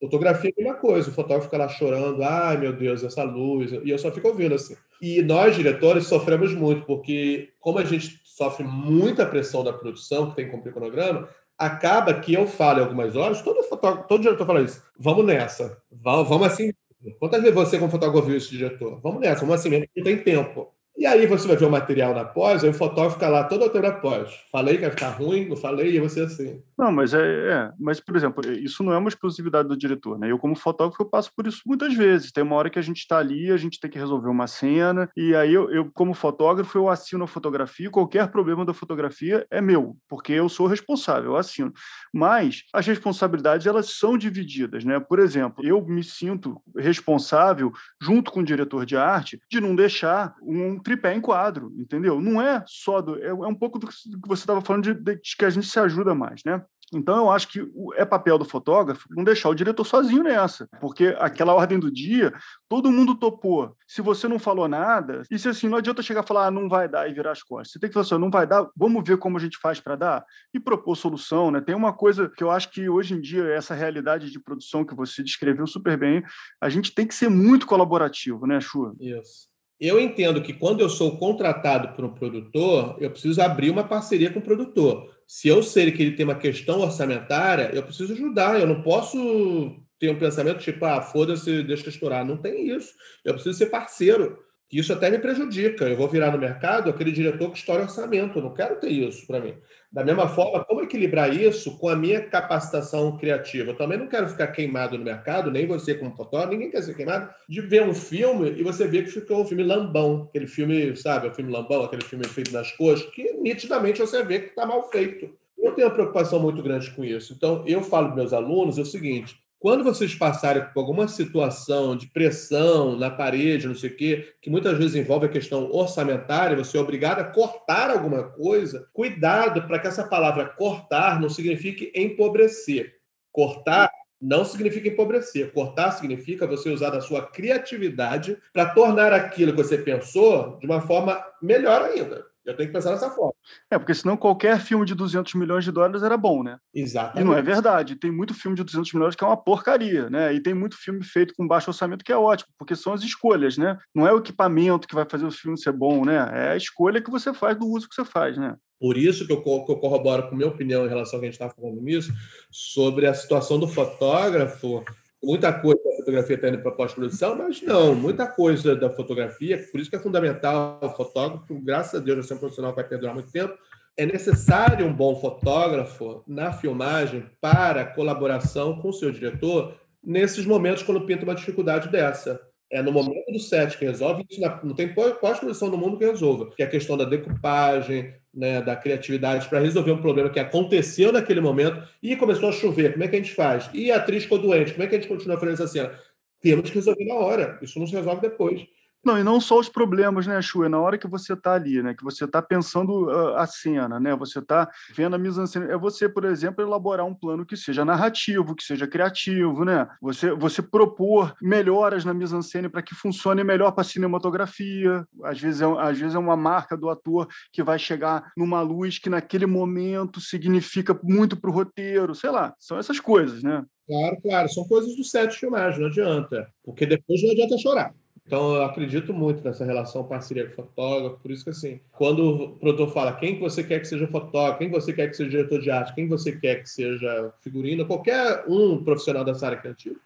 Fotografia é uma coisa, o fotógrafo fica lá chorando, ai meu Deus, essa luz, e eu só fico ouvindo assim. E nós, diretores, sofremos muito, porque como a gente sofre muita pressão da produção, que tem que cumprir o cronograma, acaba que eu falo algumas horas, todo, fotógrafo, todo diretor fala isso, vamos nessa, vamos, vamos assim. Quantas vezes você, como fotógrafo, viu esse diretor? Vamos nessa, vamos assim mesmo, não tem tempo. E aí você vai ver o material na pós, aí o fotógrafo fica lá todo o tempo na pós. Falei que vai ficar ruim, não falei, e você assim. Não, mas é, é, Mas, por exemplo, isso não é uma exclusividade do diretor, né? Eu, como fotógrafo, eu passo por isso muitas vezes. Tem uma hora que a gente está ali, a gente tem que resolver uma cena, e aí eu, eu, como fotógrafo, eu assino a fotografia, qualquer problema da fotografia é meu, porque eu sou responsável, eu assino. Mas as responsabilidades, elas são divididas, né? Por exemplo, eu me sinto responsável, junto com o diretor de arte, de não deixar um tripé em quadro, entendeu? Não é só do. É, é um pouco do que você estava falando de, de, de que a gente se ajuda mais, né? Então, eu acho que é papel do fotógrafo não deixar o diretor sozinho nessa, porque aquela ordem do dia, todo mundo topou. Se você não falou nada, e se assim, não adianta chegar a falar, ah, não vai dar e virar as costas. Você tem que falar assim, não vai dar, vamos ver como a gente faz para dar e propor solução, né? Tem uma coisa que eu acho que hoje em dia, essa realidade de produção que você descreveu super bem, a gente tem que ser muito colaborativo, né, Chu? Isso. Eu entendo que quando eu sou contratado por um produtor, eu preciso abrir uma parceria com o produtor. Se eu sei que ele tem uma questão orçamentária, eu preciso ajudar. Eu não posso ter um pensamento tipo, ah, foda-se, deixa estourar. Não tem isso. Eu preciso ser parceiro que isso até me prejudica. Eu vou virar no mercado aquele diretor que estoura orçamento. Eu não quero ter isso para mim. Da mesma forma, como equilibrar isso com a minha capacitação criativa? Eu também não quero ficar queimado no mercado, nem você como fotógrafo, ninguém quer ser queimado, de ver um filme e você ver que ficou um filme lambão. Aquele filme, sabe, o filme lambão, aquele filme feito nas coxas, que nitidamente você vê que está mal feito. Eu tenho uma preocupação muito grande com isso. Então, eu falo para meus alunos é o seguinte: quando vocês passarem por alguma situação de pressão na parede, não sei o quê, que muitas vezes envolve a questão orçamentária, você é obrigado a cortar alguma coisa, cuidado para que essa palavra cortar não signifique empobrecer. Cortar não significa empobrecer. Cortar significa você usar da sua criatividade para tornar aquilo que você pensou de uma forma melhor ainda. Eu tenho que pensar dessa forma. É, porque senão qualquer filme de 200 milhões de dólares era bom, né? Exatamente. E não é verdade. Tem muito filme de 200 milhões que é uma porcaria, né? E tem muito filme feito com baixo orçamento que é ótimo, porque são as escolhas, né? Não é o equipamento que vai fazer o filme ser bom, né? É a escolha que você faz do uso que você faz, né? Por isso que eu, que eu corroboro com a minha opinião em relação ao que a gente está falando nisso, sobre a situação do fotógrafo muita coisa da fotografia está indo para pós-produção, mas não, muita coisa da fotografia, por isso que é fundamental o fotógrafo, graças a Deus, eu sou um profissional que vai perdurar muito tempo, é necessário um bom fotógrafo na filmagem para colaboração com o seu diretor nesses momentos quando pinta uma dificuldade dessa. É no momento do set que resolve, isso não tem pós-produção no mundo que resolva, que é a questão da decupagem, né, da criatividade para resolver um problema que aconteceu naquele momento e começou a chover. Como é que a gente faz? E a atriz ficou doente. Como é que a gente continua fazendo essa cena? Temos que resolver na hora. Isso não se resolve depois. Não, e não só os problemas, né, Chu? É na hora que você está ali, né? Que você está pensando uh, a cena, né? Você está vendo a mise-en-scène. É você, por exemplo, elaborar um plano que seja narrativo, que seja criativo, né? Você, você propor melhoras na mise-en-scène para que funcione melhor para a cinematografia. Às vezes, é, às vezes é uma marca do ator que vai chegar numa luz que naquele momento significa muito para o roteiro. Sei lá, são essas coisas, né? Claro, claro. São coisas do set de filmagem, não adianta. Porque depois não adianta chorar. Então, eu acredito muito nessa relação parceria com fotógrafo, por isso que, assim, quando o produtor fala quem você quer que seja fotógrafo, quem você quer que seja diretor de arte, quem você quer que seja figurino, qualquer um profissional dessa área criativa,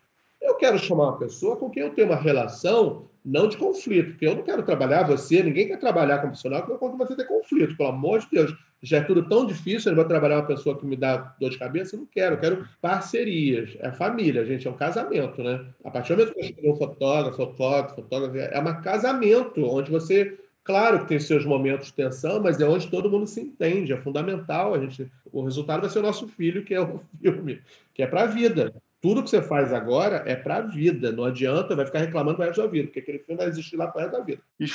eu quero chamar uma pessoa com quem eu tenho uma relação não de conflito, porque eu não quero trabalhar você, ninguém quer trabalhar com um profissional que você ter conflito, pelo amor de Deus. Já é tudo tão difícil, eu vou trabalhar uma pessoa que me dá dor de cabeça, eu não quero, eu quero parcerias. É família, gente, é um casamento, né? A partir do momento que eu escolhi um fotógrafo, fotógrafo, fotógrafo, é um casamento, onde você Claro que tem seus momentos de tensão, mas é onde todo mundo se entende, é fundamental. A gente, o resultado vai ser o nosso filho, que é o filme, que é para a vida tudo que você faz agora é para a vida. Não adianta, vai ficar reclamando para resto da vida, porque aquele filme vai existir lá para resto da vida. E,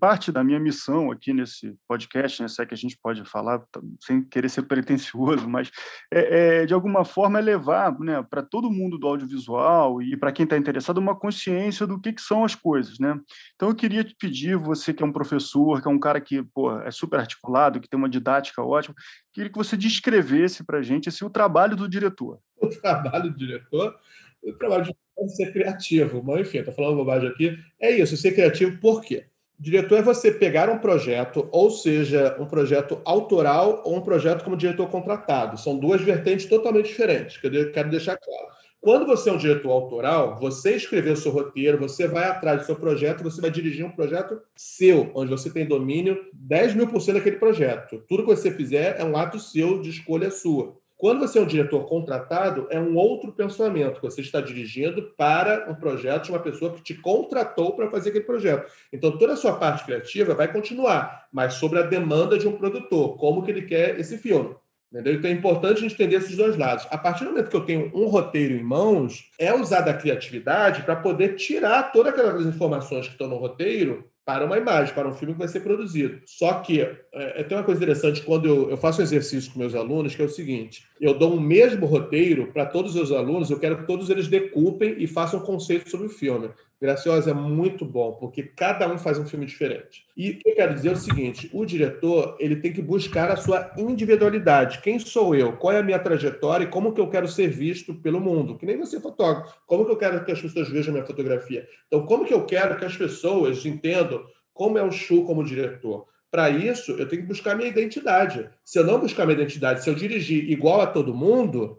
parte da minha missão aqui nesse podcast, né, se é que a gente pode falar, tá, sem querer ser pretencioso, mas é, é de alguma forma é levar né, para todo mundo do audiovisual e para quem está interessado uma consciência do que, que são as coisas. Né? Então, eu queria te pedir, você que é um professor, que é um cara que pô, é super articulado, que tem uma didática ótima, queria que você descrevesse para a gente assim, o trabalho do diretor. O trabalho do diretor, o trabalho diretor é ser criativo. Mas, enfim, estou falando bobagem aqui. É isso, ser criativo por quê? Diretor é você pegar um projeto, ou seja, um projeto autoral ou um projeto como diretor contratado. São duas vertentes totalmente diferentes, que eu quero deixar claro. Quando você é um diretor autoral, você escreveu o seu roteiro, você vai atrás do seu projeto, você vai dirigir um projeto seu, onde você tem domínio 10 mil por cento daquele projeto. Tudo que você fizer é um ato seu, de escolha sua. Quando você é um diretor contratado, é um outro pensamento. Você está dirigindo para um projeto de uma pessoa que te contratou para fazer aquele projeto. Então, toda a sua parte criativa vai continuar, mas sobre a demanda de um produtor, como que ele quer esse filme. Entendeu? Então é importante a gente entender esses dois lados. A partir do momento que eu tenho um roteiro em mãos, é usar da criatividade para poder tirar todas aquelas informações que estão no roteiro para uma imagem, para um filme que vai ser produzido. Só que é, é tem uma coisa interessante quando eu, eu, faço um exercício com meus alunos, que é o seguinte: eu dou o um mesmo roteiro para todos os alunos, eu quero que todos eles decupem e façam um conceito sobre o filme. Graciosa é muito bom, porque cada um faz um filme diferente. E o que eu quero dizer é o seguinte: o diretor ele tem que buscar a sua individualidade. Quem sou eu? Qual é a minha trajetória e como que eu quero ser visto pelo mundo? Que nem você fotógrafo. Como que eu quero que as pessoas vejam minha fotografia? Então, como que eu quero que as pessoas entendam como é o Chu como diretor? Para isso, eu tenho que buscar minha identidade. Se eu não buscar minha identidade, se eu dirigir igual a todo mundo,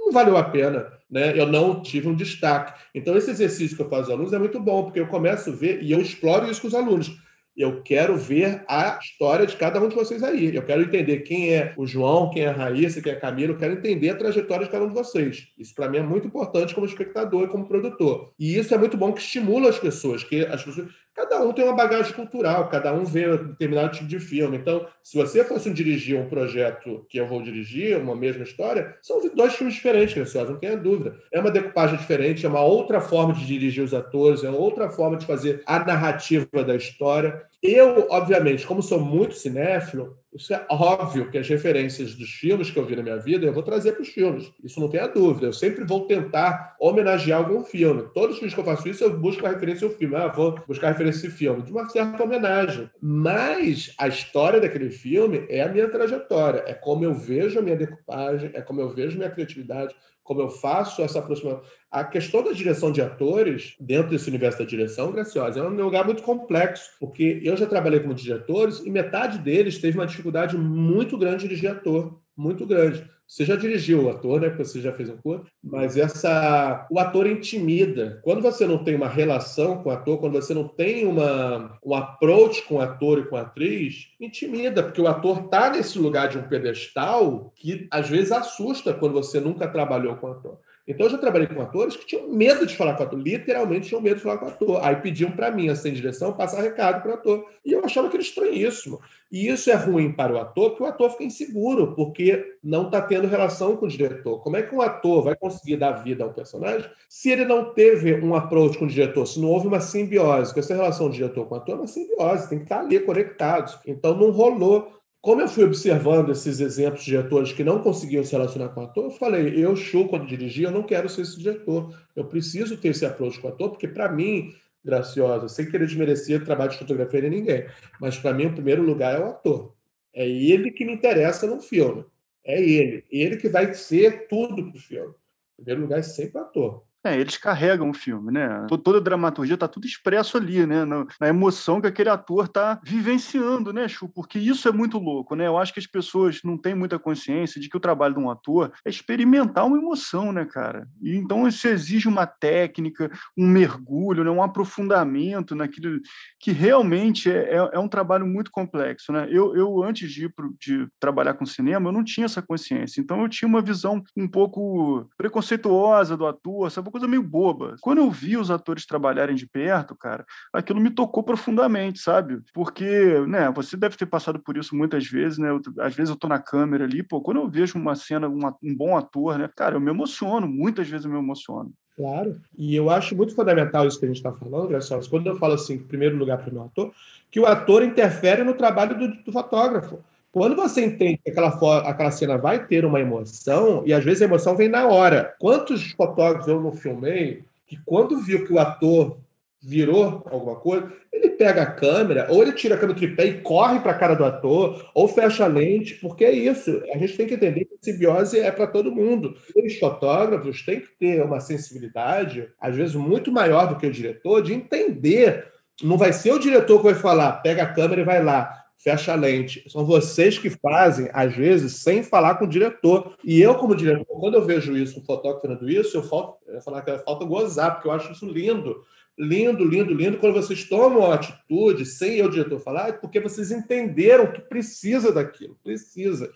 não valeu a pena. Né? Eu não tive um destaque. Então, esse exercício que eu faço aos alunos é muito bom, porque eu começo a ver e eu exploro isso com os alunos. Eu quero ver a história de cada um de vocês aí. Eu quero entender quem é o João, quem é a Raíssa, quem é a Camila. Eu quero entender a trajetória de cada um de vocês. Isso, para mim, é muito importante como espectador e como produtor. E isso é muito bom que estimula as pessoas, que as pessoas Cada um tem uma bagagem cultural, cada um vê um determinado tipo de filme. Então, se você fosse dirigir um projeto que eu vou dirigir, uma mesma história, são dois filmes diferentes, Graciosa, não tenha dúvida. É uma decupagem diferente, é uma outra forma de dirigir os atores, é outra forma de fazer a narrativa da história. Eu, obviamente, como sou muito cinéfilo, isso é óbvio que as referências dos filmes que eu vi na minha vida eu vou trazer para os filmes. Isso não tenha dúvida. Eu sempre vou tentar homenagear algum filme. Todos os filmes que eu faço isso, eu busco a referência ao filme. Ah, vou buscar a referência esse filme, de uma certa homenagem. Mas a história daquele filme é a minha trajetória. É como eu vejo a minha decupagem, é como eu vejo a minha criatividade, como eu faço essa aproximação. A questão da direção de atores, dentro desse universo da direção, Graciosa, é um lugar muito complexo, porque eu já trabalhei como diretores e metade deles teve uma dificuldade muito grande de dirigir ator, muito grande. Você já dirigiu o ator, né? Porque você já fez um curso, mas essa o ator intimida. Quando você não tem uma relação com o ator, quando você não tem uma um approach com o ator e com a atriz, intimida, porque o ator tá nesse lugar de um pedestal que às vezes assusta quando você nunca trabalhou com o ator. Então, eu já trabalhei com atores que tinham medo de falar com o ator, literalmente tinham medo de falar com o ator. Aí pediam para mim, assim, direção, passar recado para o ator. E eu achava aquilo estranhíssimo. E isso é ruim para o ator, porque o ator fica inseguro, porque não está tendo relação com o diretor. Como é que um ator vai conseguir dar vida ao personagem se ele não teve um approach com o diretor, se não houve uma simbiose? Porque essa relação do diretor com o ator é uma simbiose, tem que estar ali conectados. Então, não rolou como eu fui observando esses exemplos de diretores que não conseguiam se relacionar com o ator, eu falei, eu, show, quando dirigi, eu não quero ser esse diretor. Eu preciso ter esse approach com o ator, porque para mim, Graciosa, sem querer desmerecer trabalho de fotografia de ninguém, mas para mim o primeiro lugar é o ator. É ele que me interessa no filme. É ele. Ele que vai ser tudo para o filme. O primeiro lugar é sempre o ator. É, eles carregam o filme, né? Toda a dramaturgia está tudo expresso ali, né? Na, emoção que aquele ator está vivenciando, né, Chu? Porque isso é muito louco, né? Eu acho que as pessoas não têm muita consciência de que o trabalho de um ator é experimentar uma emoção, né, cara? E então isso exige uma técnica, um mergulho, né? um aprofundamento naquilo que realmente é, é, é um trabalho muito complexo, né? Eu, eu antes de, pro, de trabalhar com cinema, eu não tinha essa consciência. Então eu tinha uma visão um pouco preconceituosa do ator, sabe? Coisa meio boba. Quando eu vi os atores trabalharem de perto, cara, aquilo me tocou profundamente, sabe? Porque, né, você deve ter passado por isso muitas vezes, né? Eu, às vezes eu tô na câmera ali, pô, quando eu vejo uma cena, uma, um bom ator, né, cara, eu me emociono, muitas vezes eu me emociono. Claro. E eu acho muito fundamental isso que a gente está falando, Graçosa. Quando eu falo assim, em primeiro lugar para o meu ator, que o ator interfere no trabalho do, do fotógrafo. Quando você entende que aquela, aquela cena vai ter uma emoção, e às vezes a emoção vem na hora. Quantos fotógrafos eu não filmei que quando viu que o ator virou alguma coisa, ele pega a câmera, ou ele tira a câmera do tripé e corre para a cara do ator, ou fecha a lente, porque é isso. A gente tem que entender que a simbiose é para todo mundo. Os fotógrafos têm que ter uma sensibilidade, às vezes muito maior do que o diretor, de entender. Não vai ser o diretor que vai falar, pega a câmera e vai lá fecha a lente. São vocês que fazem, às vezes, sem falar com o diretor. E eu, como diretor, quando eu vejo isso, o fotógrafo fazendo isso, eu, falto, eu falar que falta gozar, porque eu acho isso lindo. Lindo, lindo, lindo. Quando vocês tomam a atitude, sem eu, diretor, falar, é porque vocês entenderam que precisa daquilo. Precisa.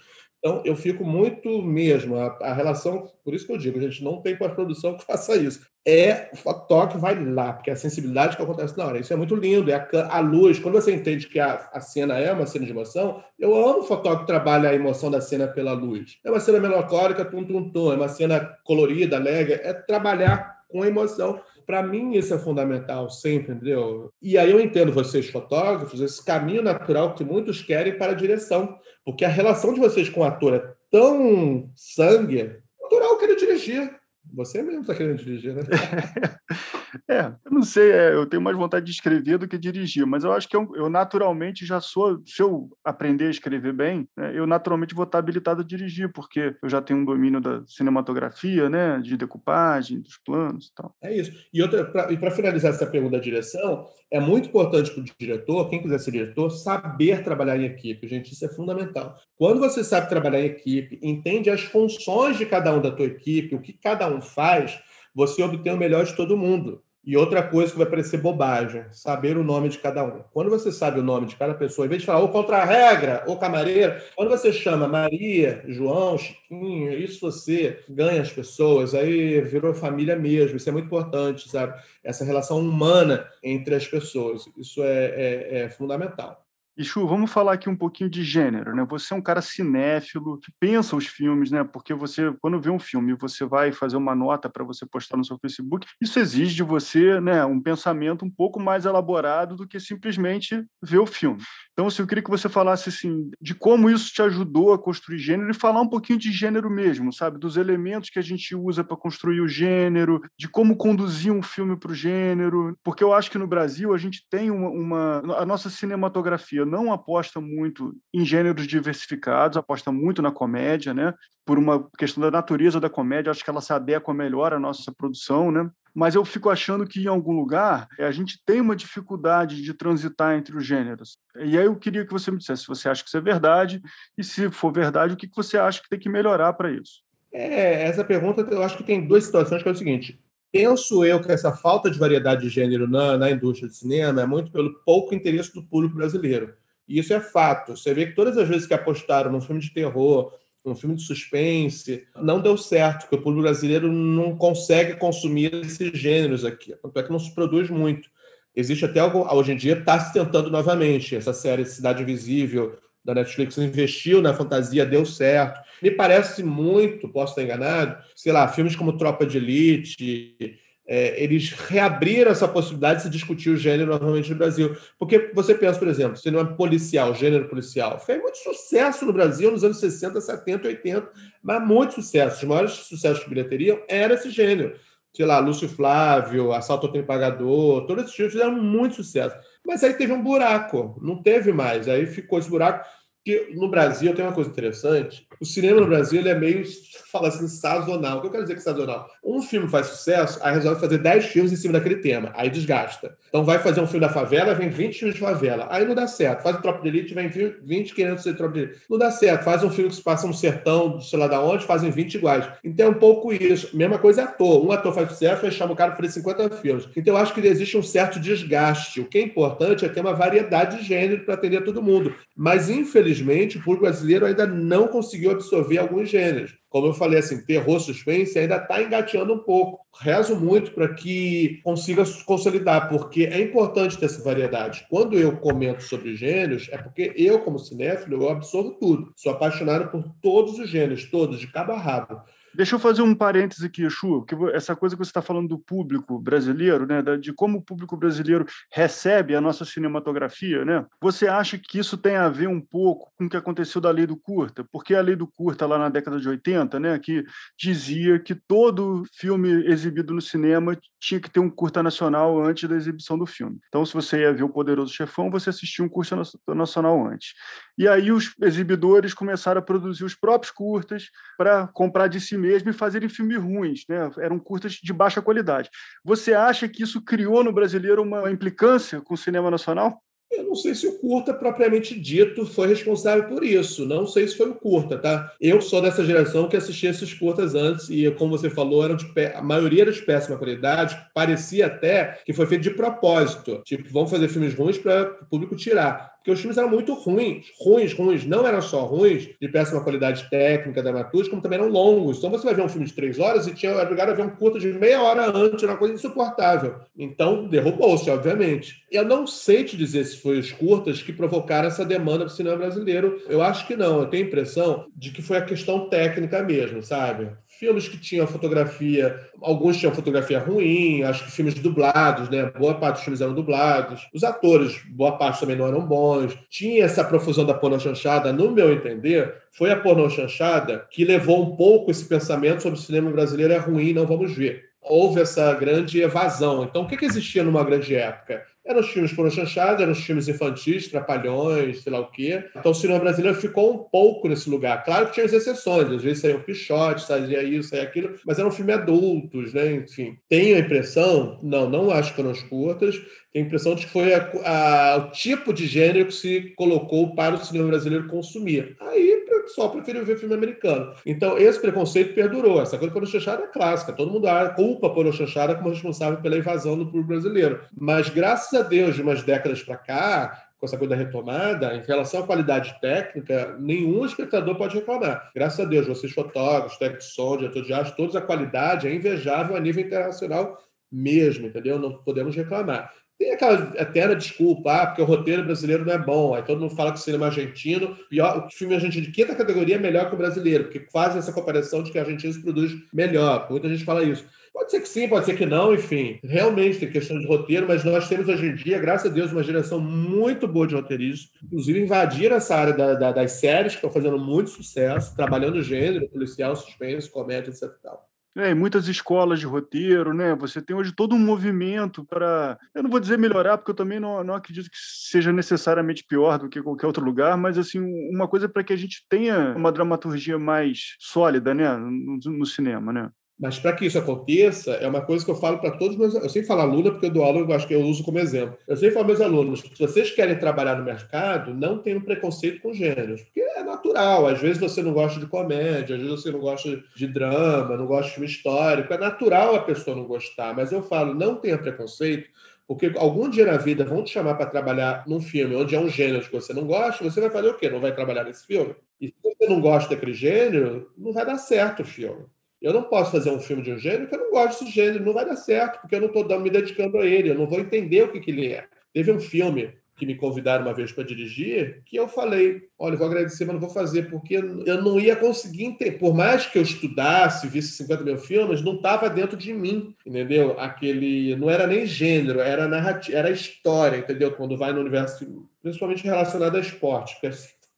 Então, eu fico muito mesmo, a, a, relação, por isso que eu digo, a gente não tem pós-produção que faça isso. É o toque vai lá, porque é a sensibilidade que acontece na hora. Isso é muito lindo, é a, a luz. Quando você entende que a, a, cena é uma cena de emoção, eu amo o fotógrafo que trabalha a emoção da cena pela luz. É uma cena melancólica, tum, tum, tum, é uma cena colorida, alegre, é trabalhar com emoção para mim isso é fundamental sempre, entendeu? E aí eu entendo vocês fotógrafos, esse caminho natural que muitos querem para a direção, porque a relação de vocês com o ator é tão sangue, natural querer dirigir. Você mesmo está querendo dirigir, né? é, eu não sei, é, eu tenho mais vontade de escrever do que dirigir, mas eu acho que eu, eu naturalmente já sou, se eu aprender a escrever bem, né, eu naturalmente vou estar habilitado a dirigir, porque eu já tenho um domínio da cinematografia, né, de decupagem, dos planos e tal. É isso. E para finalizar essa pergunta da direção, é muito importante para o diretor, quem quiser ser diretor, saber trabalhar em equipe, gente, isso é fundamental. Quando você sabe trabalhar em equipe, entende as funções de cada um da tua equipe, o que cada um faz, você obtém o melhor de todo mundo. E outra coisa que vai parecer bobagem, saber o nome de cada um. Quando você sabe o nome de cada pessoa, em vez de falar o contra-regra, o camareira, quando você chama Maria, João, Chiquinho, isso você ganha as pessoas, aí virou família mesmo. Isso é muito importante, sabe? Essa relação humana entre as pessoas. Isso é, é, é fundamental. E vamos falar aqui um pouquinho de gênero, né? Você é um cara cinéfilo, que pensa os filmes, né? Porque você, quando vê um filme, você vai fazer uma nota para você postar no seu Facebook, isso exige de você, né, um pensamento um pouco mais elaborado do que simplesmente ver o filme. Então, assim, eu queria que você falasse assim de como isso te ajudou a construir gênero e falar um pouquinho de gênero mesmo, sabe? Dos elementos que a gente usa para construir o gênero, de como conduzir um filme para o gênero, porque eu acho que no Brasil a gente tem uma, uma a nossa cinematografia não aposta muito em gêneros diversificados, aposta muito na comédia, né? Por uma questão da natureza da comédia, acho que ela se adequa melhor à nossa produção, né? Mas eu fico achando que em algum lugar a gente tem uma dificuldade de transitar entre os gêneros. E aí eu queria que você me dissesse se você acha que isso é verdade e se for verdade, o que você acha que tem que melhorar para isso? É, essa pergunta eu acho que tem duas situações que é o seguinte: penso eu que essa falta de variedade de gênero na, na indústria de cinema é muito pelo pouco interesse do público brasileiro. E isso é fato. Você vê que todas as vezes que apostaram num filme de terror, num filme de suspense, não deu certo, porque o público brasileiro não consegue consumir esses gêneros aqui. Tanto é que não se produz muito. Existe até algo, hoje em dia, está se tentando novamente. Essa série Cidade Invisível da Netflix investiu na fantasia, deu certo. Me parece muito, posso estar enganado, sei lá, filmes como Tropa de Elite, é, eles reabriram essa possibilidade de se discutir o gênero novamente no Brasil. Porque você pensa, por exemplo, cinema policial, gênero policial, fez muito sucesso no Brasil nos anos 60, 70, 80, mas muito sucesso. Os maiores sucessos de bilheteria era esse gênero. Sei lá, Lúcio Flávio, Assalto ao Trem Pagador, todos esses filmes fizeram muito sucesso. Mas aí teve um buraco, não teve mais. Aí ficou esse buraco que no Brasil tem uma coisa interessante. O cinema no Brasil ele é meio, fala assim, sazonal. O que eu quero dizer que sazonal? Um filme faz sucesso, aí resolve fazer 10 filmes em cima daquele tema. Aí desgasta. Então vai fazer um filme da favela, vem 20 filmes de favela. Aí não dá certo. Faz o Tropa de Elite, vem 20 querendo ser Tropa de Elite. Não dá certo. Faz um filme que se passa no sertão, sei lá da onde, fazem 20 iguais. Então é um pouco isso. Mesma coisa é ator. Um ator faz sucesso, vai chamar o cara para fazer 50 filmes. Então eu acho que existe um certo desgaste. O que é importante é ter uma variedade de gênero para atender todo mundo. Mas, infelizmente, o público brasileiro ainda não conseguiu absorver alguns gêneros. Como eu falei, assim, terror, suspense ainda está engateando um pouco. Rezo muito para que consiga consolidar, porque é importante ter essa variedade. Quando eu comento sobre gêneros, é porque eu, como cinéfilo, eu absorvo tudo. Sou apaixonado por todos os gêneros, todos, de cabo a rabo. Deixa eu fazer um parêntese aqui, Chu, que essa coisa que você está falando do público brasileiro, né, de como o público brasileiro recebe a nossa cinematografia, né? Você acha que isso tem a ver um pouco com o que aconteceu da lei do curta? Porque a lei do curta lá na década de 80, né, que dizia que todo filme exibido no cinema tinha que ter um curta nacional antes da exibição do filme. Então, se você ia ver o Poderoso Chefão, você assistia um curta nacional antes. E aí os exibidores começaram a produzir os próprios curtas para comprar de si mesmo e fazerem filmes ruins, né? Eram curtas de baixa qualidade. Você acha que isso criou no brasileiro uma implicância com o cinema nacional? Eu não sei se o curta, propriamente dito, foi responsável por isso. Não sei se foi o curta, tá? Eu sou dessa geração que assistia esses curtas antes e, como você falou, eram de a maioria era de péssima qualidade. Parecia até que foi feito de propósito. Tipo, vamos fazer filmes ruins para o público tirar porque os filmes eram muito ruins, ruins, ruins, não eram só ruins, de péssima qualidade técnica, dramaturgia, como também eram longos. Então você vai ver um filme de três horas e tinha obrigado a ver um curto de meia hora antes, uma coisa insuportável. Então derrubou-se, obviamente. Eu não sei te dizer se foi os curtas que provocaram essa demanda para o cinema brasileiro. Eu acho que não. Eu tenho a impressão de que foi a questão técnica mesmo, sabe? Filmes que tinham fotografia, alguns tinham fotografia ruim, acho que filmes dublados, né? Boa parte dos filmes eram dublados. Os atores, boa parte também não eram bons. Tinha essa profusão da porno chanchada, no meu entender, foi a porno chanchada que levou um pouco esse pensamento sobre o cinema brasileiro é ruim, não vamos ver houve essa grande evasão. Então, o que, que existia numa grande época? Eram os filmes por chanchada, eram os filmes infantis, trapalhões, sei lá o quê. Então o cinema brasileiro ficou um pouco nesse lugar. Claro que tinha as exceções, às vezes saía um pichote, saía isso, saía aquilo, mas eram filmes adultos, né? Enfim. Tenho a impressão, não, não acho que foram as curtas, tenho a impressão de que foi a, a, o tipo de gênero que se colocou para o cinema brasileiro consumir. Aí pessoal preferiu ver filme americano. Então, esse preconceito perdurou. Essa coisa por chanchada é clássica. Todo mundo culpa por chanchada como responsável pela invasão do público brasileiro. Mas, graças a Deus, de umas décadas para cá, com essa coisa da retomada, em relação à qualidade técnica, nenhum espectador pode reclamar. Graças a Deus, vocês fotógrafos, técnicos de som, de arte, todos a qualidade é invejável a nível internacional mesmo, entendeu? Não podemos reclamar. Tem aquela eterna desculpa, ah, porque o roteiro brasileiro não é bom. Aí todo mundo fala que o cinema argentino, pior, o filme argentino de quinta categoria é melhor que o brasileiro, porque faz essa comparação de que o argentino produz melhor. Muita gente fala isso. Pode ser que sim, pode ser que não, enfim. Realmente tem questão de roteiro, mas nós temos hoje em dia, graças a Deus, uma geração muito boa de roteiristas. Inclusive, invadiram essa área da, da, das séries, que estão fazendo muito sucesso, trabalhando gênero, policial, suspense, comédia, etc. Tal. É, muitas escolas de roteiro, né? Você tem hoje todo um movimento para, eu não vou dizer melhorar, porque eu também não, não acredito que seja necessariamente pior do que qualquer outro lugar, mas assim uma coisa para que a gente tenha uma dramaturgia mais sólida, né, no, no cinema, né? Mas para que isso aconteça, é uma coisa que eu falo para todos os meus. Eu sempre falo aluno, porque eu dou aula, eu acho que eu uso como exemplo. Eu sempre falo meus alunos: se vocês querem trabalhar no mercado, não tenham preconceito com gêneros, porque é natural. Às vezes você não gosta de comédia, às vezes você não gosta de drama, não gosta de filme histórico. É natural a pessoa não gostar, mas eu falo: não tenha preconceito, porque algum dia na vida vão te chamar para trabalhar num filme onde é um gênero que você não gosta, você vai fazer o quê? Não vai trabalhar nesse filme? E se você não gosta daquele gênero, não vai dar certo o filme. Eu não posso fazer um filme de um gênero que eu não gosto desse gênero, não vai dar certo, porque eu não estou me dedicando a ele, eu não vou entender o que, que ele é. Teve um filme que me convidaram uma vez para dirigir, que eu falei, olha, vou agradecer, mas não vou fazer, porque eu não ia conseguir entender. Por mais que eu estudasse, visse 50 mil filmes, não estava dentro de mim, entendeu? Aquele, não era nem gênero, era narrativa, era história, entendeu? Quando vai no universo, principalmente relacionado a esporte, porque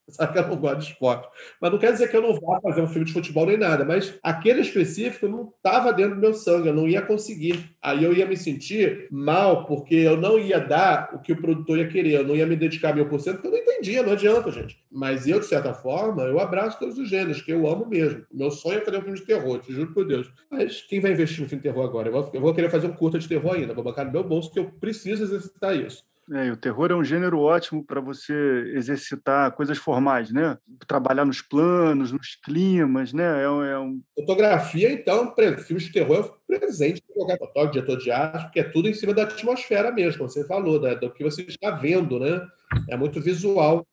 sabe que eu não gosto de esporte. Mas não quer dizer que eu não vá fazer um filme de futebol nem nada, mas aquele específico não estava dentro do meu sangue, eu não ia conseguir. Aí eu ia me sentir mal, porque eu não ia dar o que o produtor ia querer, eu não ia me dedicar mil por cento, porque eu não entendia, não adianta, gente. Mas eu, de certa forma, eu abraço todos os gêneros, que eu amo mesmo. Meu sonho é fazer um filme de terror, te juro por Deus. Mas quem vai investir no filme de terror agora? Eu vou, querer fazer um curta de terror ainda, vou bancar no meu bolso, que eu preciso exercitar isso. É, o terror é um gênero ótimo para você exercitar coisas formais, né? Trabalhar nos planos, nos climas, né? É um, é um... Fotografia, então, filmes de terror é presente para qualquer fotógrafo, diretor de arte, porque é tudo em cima da atmosfera mesmo, como você falou, né? do que você está vendo, né? É muito visual.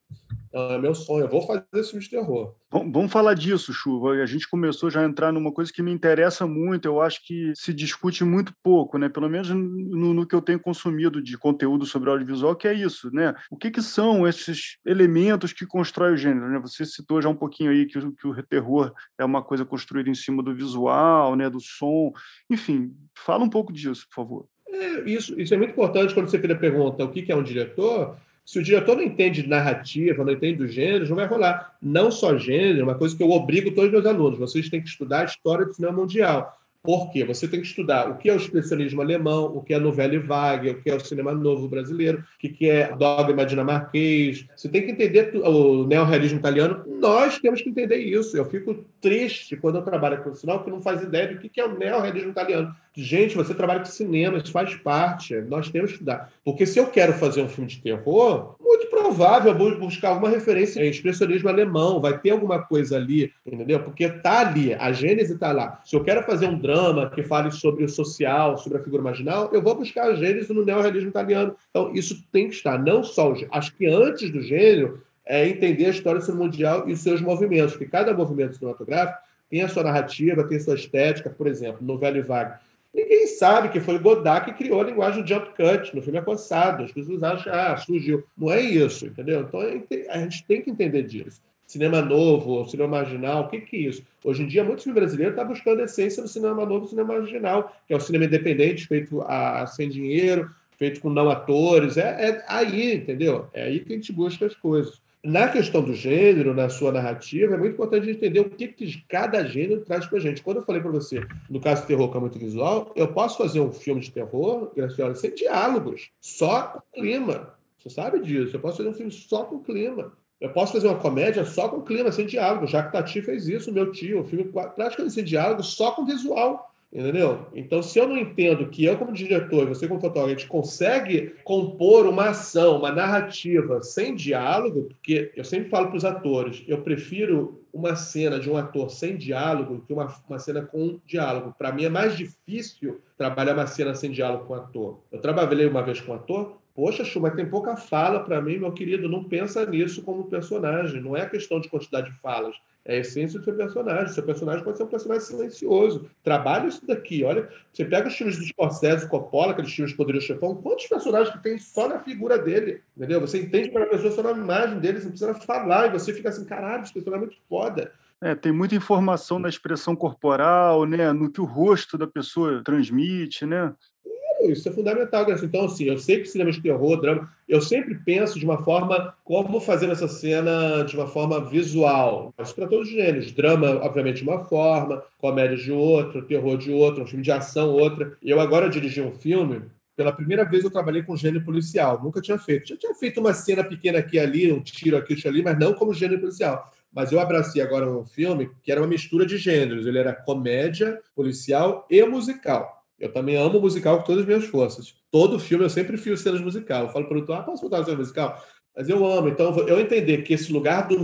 É meu sonho. Eu vou fazer esse filme de terror. Bom, vamos falar disso, Chuva. A gente começou já a entrar numa coisa que me interessa muito. Eu acho que se discute muito pouco, né? Pelo menos no, no que eu tenho consumido de conteúdo sobre audiovisual, que é isso, né? O que, que são esses elementos que constroem o gênero? Né? Você citou já um pouquinho aí que, que o terror é uma coisa construída em cima do visual, né? Do som. Enfim, fala um pouco disso, por favor. É, isso, isso é muito importante quando você fez a pergunta o que é um diretor se o diretor não entende de narrativa, não entende dos gêneros, não vai rolar. Não só gênero, é uma coisa que eu obrigo todos os meus alunos. Vocês têm que estudar a história do cinema mundial Por quê? Você tem que estudar o que é o expressionismo alemão, o que é a novela vague, o que é o cinema novo brasileiro, o que é dogma dinamarquês. Você tem que entender o neorrealismo italiano. Nós temos que entender isso. Eu fico triste quando eu trabalho com o sinal que não faz ideia do que é o neorrealismo italiano. Gente, você trabalha com cinema, isso faz parte. Nós temos que estudar. Porque se eu quero fazer um filme de terror, muito provável eu vou buscar alguma referência em expressionismo alemão, vai ter alguma coisa ali, entendeu? Porque tá ali, a gênese tá lá. Se eu quero fazer um drama que fale sobre o social, sobre a figura marginal, eu vou buscar a gênese no neorrealismo italiano. Então, isso tem que estar. Não só, acho que antes do gênero, é entender a história mundial e os seus movimentos, porque cada movimento cinematográfico tem a sua narrativa, tem a sua estética, por exemplo, novela e vague Ninguém sabe que foi Godard que criou a linguagem do jump cut no filme Acossado. As pessoas acham ah, surgiu. Não é isso, entendeu? Então a gente tem que entender disso. Cinema novo, cinema marginal, o que, que é isso? Hoje em dia, muitos filmes brasileiros estão buscando a essência do cinema novo, cinema marginal, que é o cinema independente, feito a, sem dinheiro, feito com não atores. É, é aí, entendeu? É aí que a gente busca as coisas. Na questão do gênero, na sua narrativa, é muito importante entender o que, que cada gênero traz para a gente. Quando eu falei para você, no caso do terror, que é muito visual, eu posso fazer um filme de terror, Graciola, sem diálogos, só com clima. Você sabe disso. Eu posso fazer um filme só com clima. Eu posso fazer uma comédia só com clima, sem diálogo. Já que Tati fez isso, meu tio, um filme praticamente sem diálogo, só com visual. Entendeu? Então, se eu não entendo que eu, como diretor, e você, como fotógrafo, a gente consegue compor uma ação, uma narrativa sem diálogo, porque eu sempre falo para os atores, eu prefiro uma cena de um ator sem diálogo que uma, uma cena com diálogo. Para mim é mais difícil trabalhar uma cena sem diálogo com o ator. Eu trabalhei uma vez com um ator, Poxa, Chu, mas tem pouca fala para mim, meu querido. Não pensa nisso como personagem. Não é questão de quantidade de falas é a essência do seu personagem. Seu personagem pode ser um personagem silencioso. Trabalha isso daqui. Olha, você pega os filmes do Scorsese, Coppola, aqueles filmes de Poderoso Chefão, quantos personagens que tem só na figura dele, entendeu? Você entende para a pessoa só na imagem dele, você não precisa falar, e você fica assim, caralho, esse personagem é muito foda. É, tem muita informação na expressão corporal, né, no que o rosto da pessoa transmite, né? Isso é fundamental. Então, assim, eu sei que cinema de terror, drama, eu sempre penso de uma forma como fazer essa cena de uma forma visual. Isso para todos os gêneros. Drama, obviamente, de uma forma, comédia de outra, terror de outra, um filme de ação outra. Eu agora dirigi um filme. Pela primeira vez eu trabalhei com gênero policial. Nunca tinha feito. Já tinha feito uma cena pequena aqui ali, um tiro aqui, um ali, mas não como gênero policial mas eu abracei agora um filme que era uma mistura de gêneros. Ele era comédia, policial e musical. Eu também amo musical com todas as minhas forças. Todo filme eu sempre fio cenas musical. Eu falo para o ah, posso botar cena musical? Mas eu amo. Então, eu entender que esse lugar do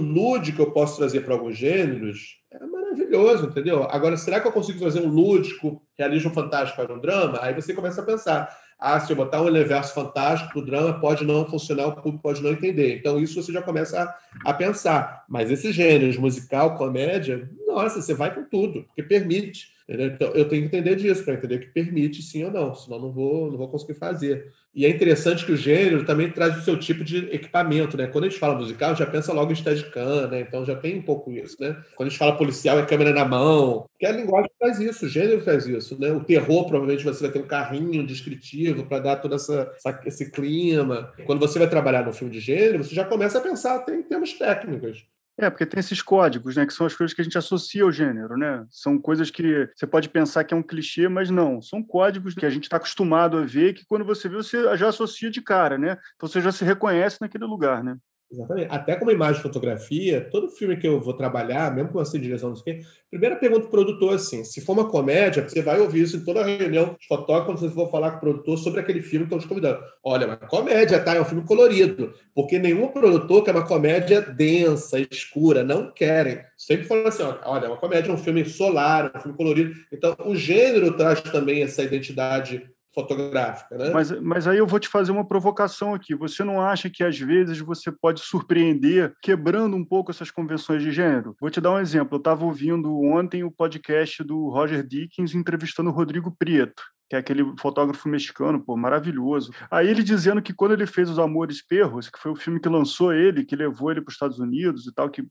que eu posso trazer para alguns gêneros é maravilhoso, entendeu? Agora, será que eu consigo trazer um lúdico, realismo fantástico para um drama? Aí você começa a pensar, ah, se eu botar um universo fantástico, o drama pode não funcionar, o público pode não entender. Então, isso você já começa a, a pensar. Mas esses gêneros, musical, comédia, nossa, você vai com tudo, porque permite. Então, eu tenho que entender disso, para entender que permite sim ou não, senão não vou, não vou conseguir fazer. E é interessante que o gênero também traz o seu tipo de equipamento, né? Quando a gente fala musical, já pensa logo em Steadicam, né? Então já tem um pouco isso, né? Quando a gente fala policial, é câmera na mão. Que a linguagem faz isso, o gênero faz isso, né? O terror, provavelmente, você vai ter um carrinho descritivo para dar todo essa, essa, esse clima. Quando você vai trabalhar no filme de gênero, você já começa a pensar até em termos técnicos. É, porque tem esses códigos, né, que são as coisas que a gente associa ao gênero, né? São coisas que você pode pensar que é um clichê, mas não. São códigos que a gente está acostumado a ver, que quando você vê, você já associa de cara, né? Então você já se reconhece naquele lugar, né? Exatamente. Até como imagem e fotografia, todo filme que eu vou trabalhar, mesmo com essa direção, não sei o quê, primeira pergunta para o produtor assim: se for uma comédia, você vai ouvir isso em toda reunião de fotógrafo, quando você for falar com o produtor sobre aquele filme que estão te convidando. Olha, uma comédia, tá? É um filme colorido. Porque nenhum produtor quer uma comédia densa, escura. Não querem. Sempre falam assim: olha, uma comédia, é um filme solar, um filme colorido. Então, o gênero traz também essa identidade fotográfica. Né? Mas, mas aí eu vou te fazer uma provocação aqui. Você não acha que às vezes você pode surpreender quebrando um pouco essas convenções de gênero? Vou te dar um exemplo. Eu estava ouvindo ontem o podcast do Roger Dickens entrevistando o Rodrigo Prieto. Que é aquele fotógrafo mexicano, pô, maravilhoso. Aí ele dizendo que quando ele fez Os Amores Perros, que foi o filme que lançou ele, que levou ele para os Estados Unidos e tal, que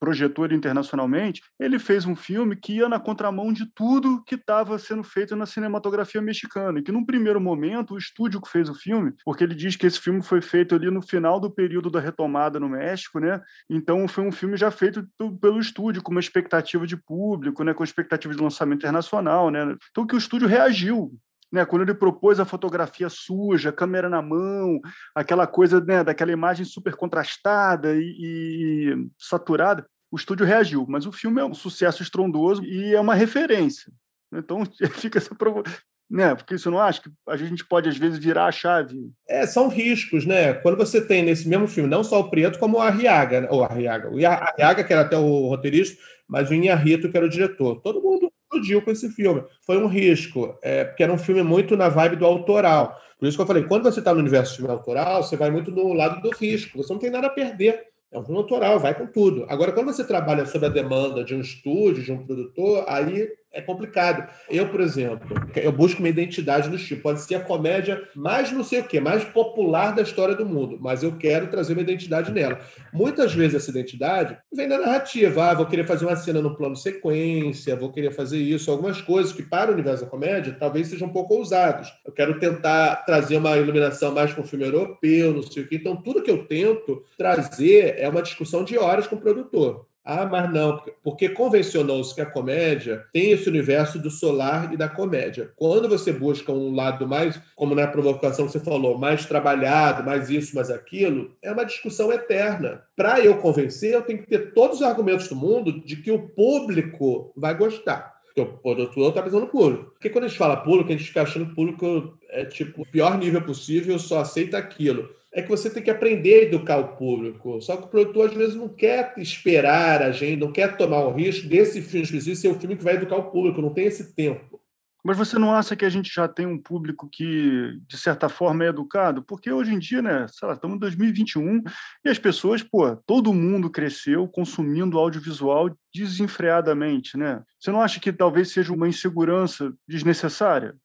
projetou ele internacionalmente, ele fez um filme que ia na contramão de tudo que estava sendo feito na cinematografia mexicana, e que num primeiro momento o estúdio que fez o filme, porque ele diz que esse filme foi feito ali no final do período da retomada no México, né? Então foi um filme já feito pelo estúdio com uma expectativa de público, né, com expectativa de lançamento internacional, né? Então que o estúdio reagiu né, quando ele propôs a fotografia suja, câmera na mão, aquela coisa né, daquela imagem super contrastada e, e, saturada, o estúdio reagiu. Mas o filme é um sucesso estrondoso e é uma referência. Então fica essa provo... né? Porque você não acha que a gente pode às vezes virar a chave? É, são riscos, né? Quando você tem nesse mesmo filme não só o Preto como o Arriaga, né? ou o Arriaga que era até o roteirista, mas o Inharrito que era o diretor. Todo mundo explodiu com esse filme. Foi um risco, é, porque era um filme muito na vibe do autoral. Por isso que eu falei, quando você está no universo filme autoral, você vai muito no lado do risco. Você não tem nada a perder. É um filme autoral, vai com tudo. Agora, quando você trabalha sob a demanda de um estúdio, de um produtor, aí é complicado. Eu, por exemplo, eu busco uma identidade no estilo. Pode ser a comédia mais não sei o quê, mais popular da história do mundo, mas eu quero trazer uma identidade nela. Muitas vezes essa identidade vem da narrativa. Ah, vou querer fazer uma cena no plano sequência, vou querer fazer isso. Algumas coisas que, para o universo da comédia, talvez sejam um pouco ousadas. Eu quero tentar trazer uma iluminação mais com o filme europeu, não sei o quê. Então, tudo que eu tento trazer é uma discussão de horas com o produtor. Ah, mas não, porque convencionou-se que a comédia tem esse universo do solar e da comédia. Quando você busca um lado mais, como na provocação que você falou, mais trabalhado, mais isso, mais aquilo, é uma discussão eterna. Para eu convencer, eu tenho que ter todos os argumentos do mundo de que o público vai gostar. Porque o produtor está pensando no público. Porque quando a gente fala público, a gente fica achando que o público é tipo o pior nível possível, só aceita aquilo é que você tem que aprender a educar o público. Só que o produtor, às vezes, não quer esperar a gente, não quer tomar o risco desse filme específico ser o filme que vai educar o público, não tem esse tempo. Mas você não acha que a gente já tem um público que, de certa forma, é educado? Porque hoje em dia, né, sei lá, estamos em 2021 e as pessoas, pô, todo mundo cresceu consumindo audiovisual desenfreadamente, né? Você não acha que talvez seja uma insegurança desnecessária?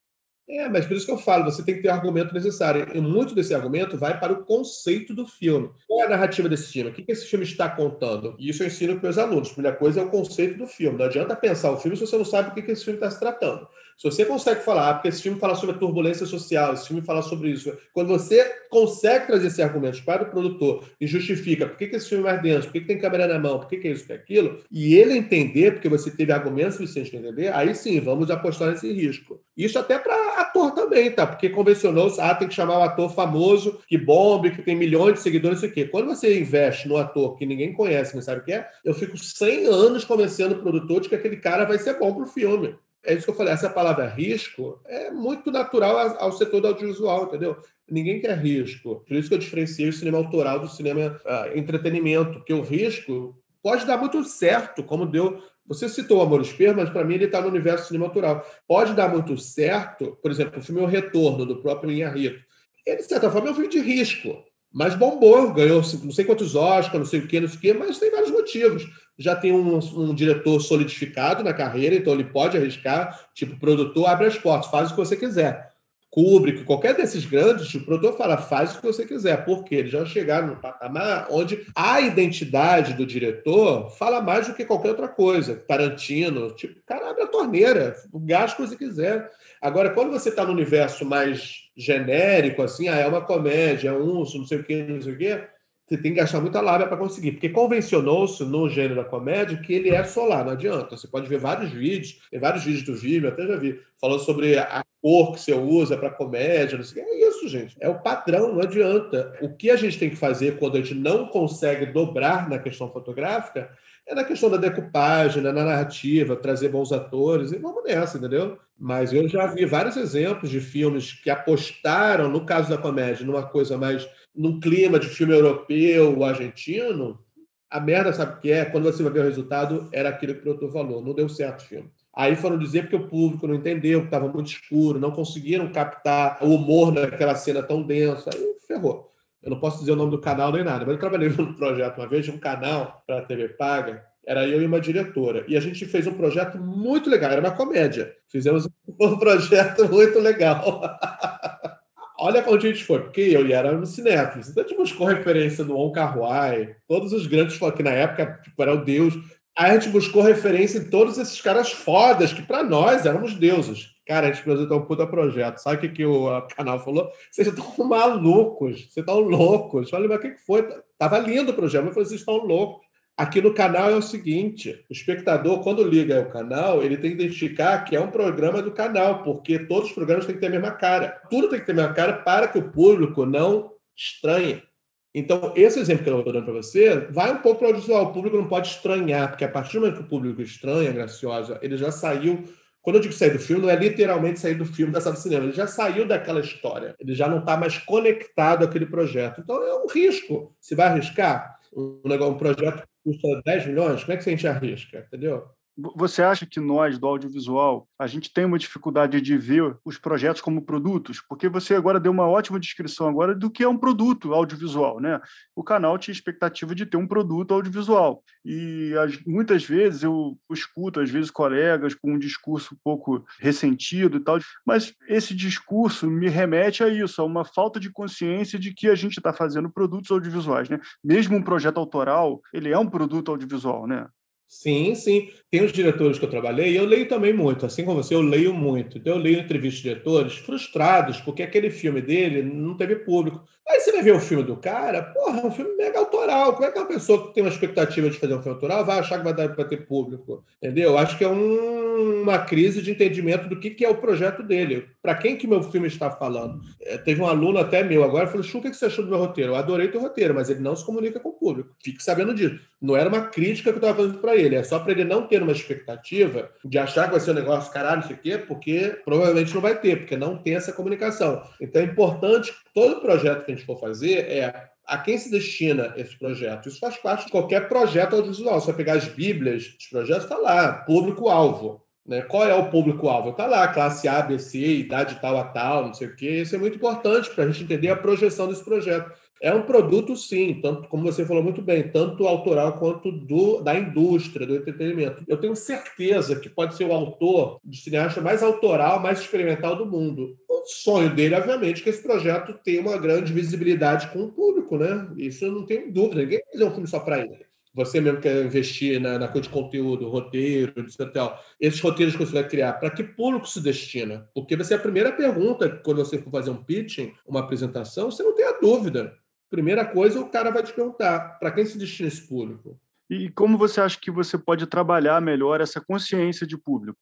É, mas por isso que eu falo, você tem que ter o argumento necessário. E muito desse argumento vai para o conceito do filme. Qual é a narrativa desse filme? O que esse filme está contando? E isso eu ensino para os alunos. A primeira coisa é o conceito do filme. Não adianta pensar o filme se você não sabe o que esse filme está se tratando. Se você consegue falar, porque esse filme fala sobre a turbulência social, esse filme fala sobre isso. Quando você consegue trazer esse argumento para o produtor e justifica por que, esse filme é mais denso, por que, tem câmera na mão, por que, é isso, que é aquilo, e ele entender, porque você teve argumentos suficientes para entender, aí sim, vamos apostar nesse risco. Isso até para ator também, tá? Porque convencionou, ah, tem que chamar um ator famoso, que bombe, que tem milhões de seguidores, isso aqui. Quando você investe no ator que ninguém conhece, não sabe o que é, eu fico 100 anos convencendo o produtor de que aquele cara vai ser bom pro filme. É isso que eu falei, essa palavra risco é muito natural ao setor do audiovisual, entendeu? Ninguém quer risco. Por isso que eu diferenciei o cinema autoral do cinema uh, entretenimento, porque o risco pode dar muito certo, como deu. Você citou o Amor Esper, mas para mim ele está no universo cinematográfico. Pode dar muito certo, por exemplo, o filme O Retorno, do próprio Inharrito. Ele, de certa forma, é um filme de risco, mas bombou, ganhou não sei quantos Oscars, não sei o quê, não sei o quê, mas tem vários motivos. Já tem um, um diretor solidificado na carreira, então ele pode arriscar, tipo, produtor, abre as portas, faz o que você quiser. Kubrick, qualquer desses grandes, o produtor fala, faz o que você quiser, porque eles já chegaram no patamar onde a identidade do diretor fala mais do que qualquer outra coisa. Tarantino, tipo, cara, abre a torneira, gasta o que você quiser. Agora, quando você está no universo mais genérico, assim, ah, é uma comédia, é um, não sei o quê, não sei o quê, você tem que gastar muita lábia para conseguir, porque convencionou-se no gênero da comédia que ele é solar, não adianta. Você pode ver vários vídeos, tem vários vídeos do Vimeo, até já vi, falando sobre a cor que você usa para comédia, não sei o que. É isso, gente. É o padrão, não adianta. O que a gente tem que fazer quando a gente não consegue dobrar na questão fotográfica é na questão da decupagem, na narrativa, trazer bons atores, e vamos nessa, entendeu? Mas eu já vi vários exemplos de filmes que apostaram, no caso da comédia, numa coisa mais num clima de filme europeu ou argentino, a merda, sabe o que é? Quando você vai ver o resultado, era aquilo que o produtor falou. Não deu certo o filme. Aí foram dizer porque o público não entendeu, que estava muito escuro, não conseguiram captar o humor naquela cena tão densa. Aí ferrou. Eu não posso dizer o nome do canal nem nada, mas eu trabalhei num projeto uma vez de um canal para a TV Paga, Era eu e uma diretora. E a gente fez um projeto muito legal, era uma comédia. Fizemos um projeto muito legal. Olha onde a gente foi, porque eu e era no cinéfilos. Então a gente buscou referência do On Kar-wai, todos os grandes que na época tipo, era o deus. Aí a gente buscou referência em todos esses caras fodas, que para nós éramos deuses. Cara, a gente apresentou um puta projeto. Sabe o que, que o canal falou? Vocês estão malucos, vocês estão loucos. Falei, mas o que, que foi? Tava lindo o projeto, mas vocês estão loucos. Aqui no canal é o seguinte: o espectador, quando liga o canal, ele tem que identificar que é um programa do canal, porque todos os programas têm que ter a mesma cara. Tudo tem que ter a mesma cara para que o público não estranhe. Então, esse exemplo que eu estou dando para você vai um pouco para o audiovisual. O público não pode estranhar, porque a partir do momento que o público estranha, graciosa, ele já saiu quando eu digo sair do filme, não é literalmente sair do filme da sala de cinema. Ele já saiu daquela história. Ele já não está mais conectado àquele projeto. Então é um risco. Se vai arriscar um, negócio, um projeto que custa 10 milhões, como é que a gente arrisca? Entendeu? Você acha que nós, do audiovisual, a gente tem uma dificuldade de ver os projetos como produtos? Porque você agora deu uma ótima descrição agora do que é um produto audiovisual, né? O canal tinha expectativa de ter um produto audiovisual. E as, muitas vezes eu escuto, às vezes, colegas com um discurso um pouco ressentido e tal, mas esse discurso me remete a isso, a uma falta de consciência de que a gente está fazendo produtos audiovisuais, né? Mesmo um projeto autoral, ele é um produto audiovisual, né? Sim, sim. Tem os diretores que eu trabalhei, e eu leio também muito, assim como você, eu leio muito. Então, eu leio entrevistas de diretores frustrados, porque aquele filme dele não teve público. Aí você vai ver o filme do cara, porra, é um filme mega autoral. Como é que uma pessoa que tem uma expectativa de fazer um filme autoral vai achar que vai dar para ter público? Entendeu? Acho que é um, uma crise de entendimento do que, que é o projeto dele. Para quem que meu filme está falando? É, teve um aluno até meu agora, falou, Chu, o que você achou do meu roteiro? Eu adorei teu roteiro, mas ele não se comunica com o público. Fique sabendo disso. Não era uma crítica que eu estava fazendo para ele, é só para ele não ter uma expectativa de achar que vai ser um negócio caralho, não sei o quê, porque provavelmente não vai ter, porque não tem essa comunicação. Então é importante, todo projeto que a gente for fazer é a quem se destina esse projeto? Isso faz parte de qualquer projeto audiovisual. Você vai pegar as bíblias dos projetos, está lá, público-alvo. Né? Qual é o público-alvo? Está lá, classe A, B, C, idade tal a tal, não sei o quê. Isso é muito importante para a gente entender a projeção desse projeto. É um produto, sim, tanto como você falou muito bem, tanto autoral quanto do, da indústria, do entretenimento. Eu tenho certeza que pode ser o autor de cineasta mais autoral, mais experimental do mundo. O sonho dele, obviamente, é que esse projeto tenha uma grande visibilidade com o público, né? Isso eu não tenho dúvida. Ninguém vai fazer um filme só para ele você mesmo quer investir na, na coisa de conteúdo, roteiro, etc. Esses roteiros que você vai criar, para que público se destina? Porque vai ser a primeira pergunta quando você for fazer um pitching, uma apresentação, você não tem a dúvida. Primeira coisa, o cara vai te perguntar: para quem se destina esse público? E como você acha que você pode trabalhar melhor essa consciência de público?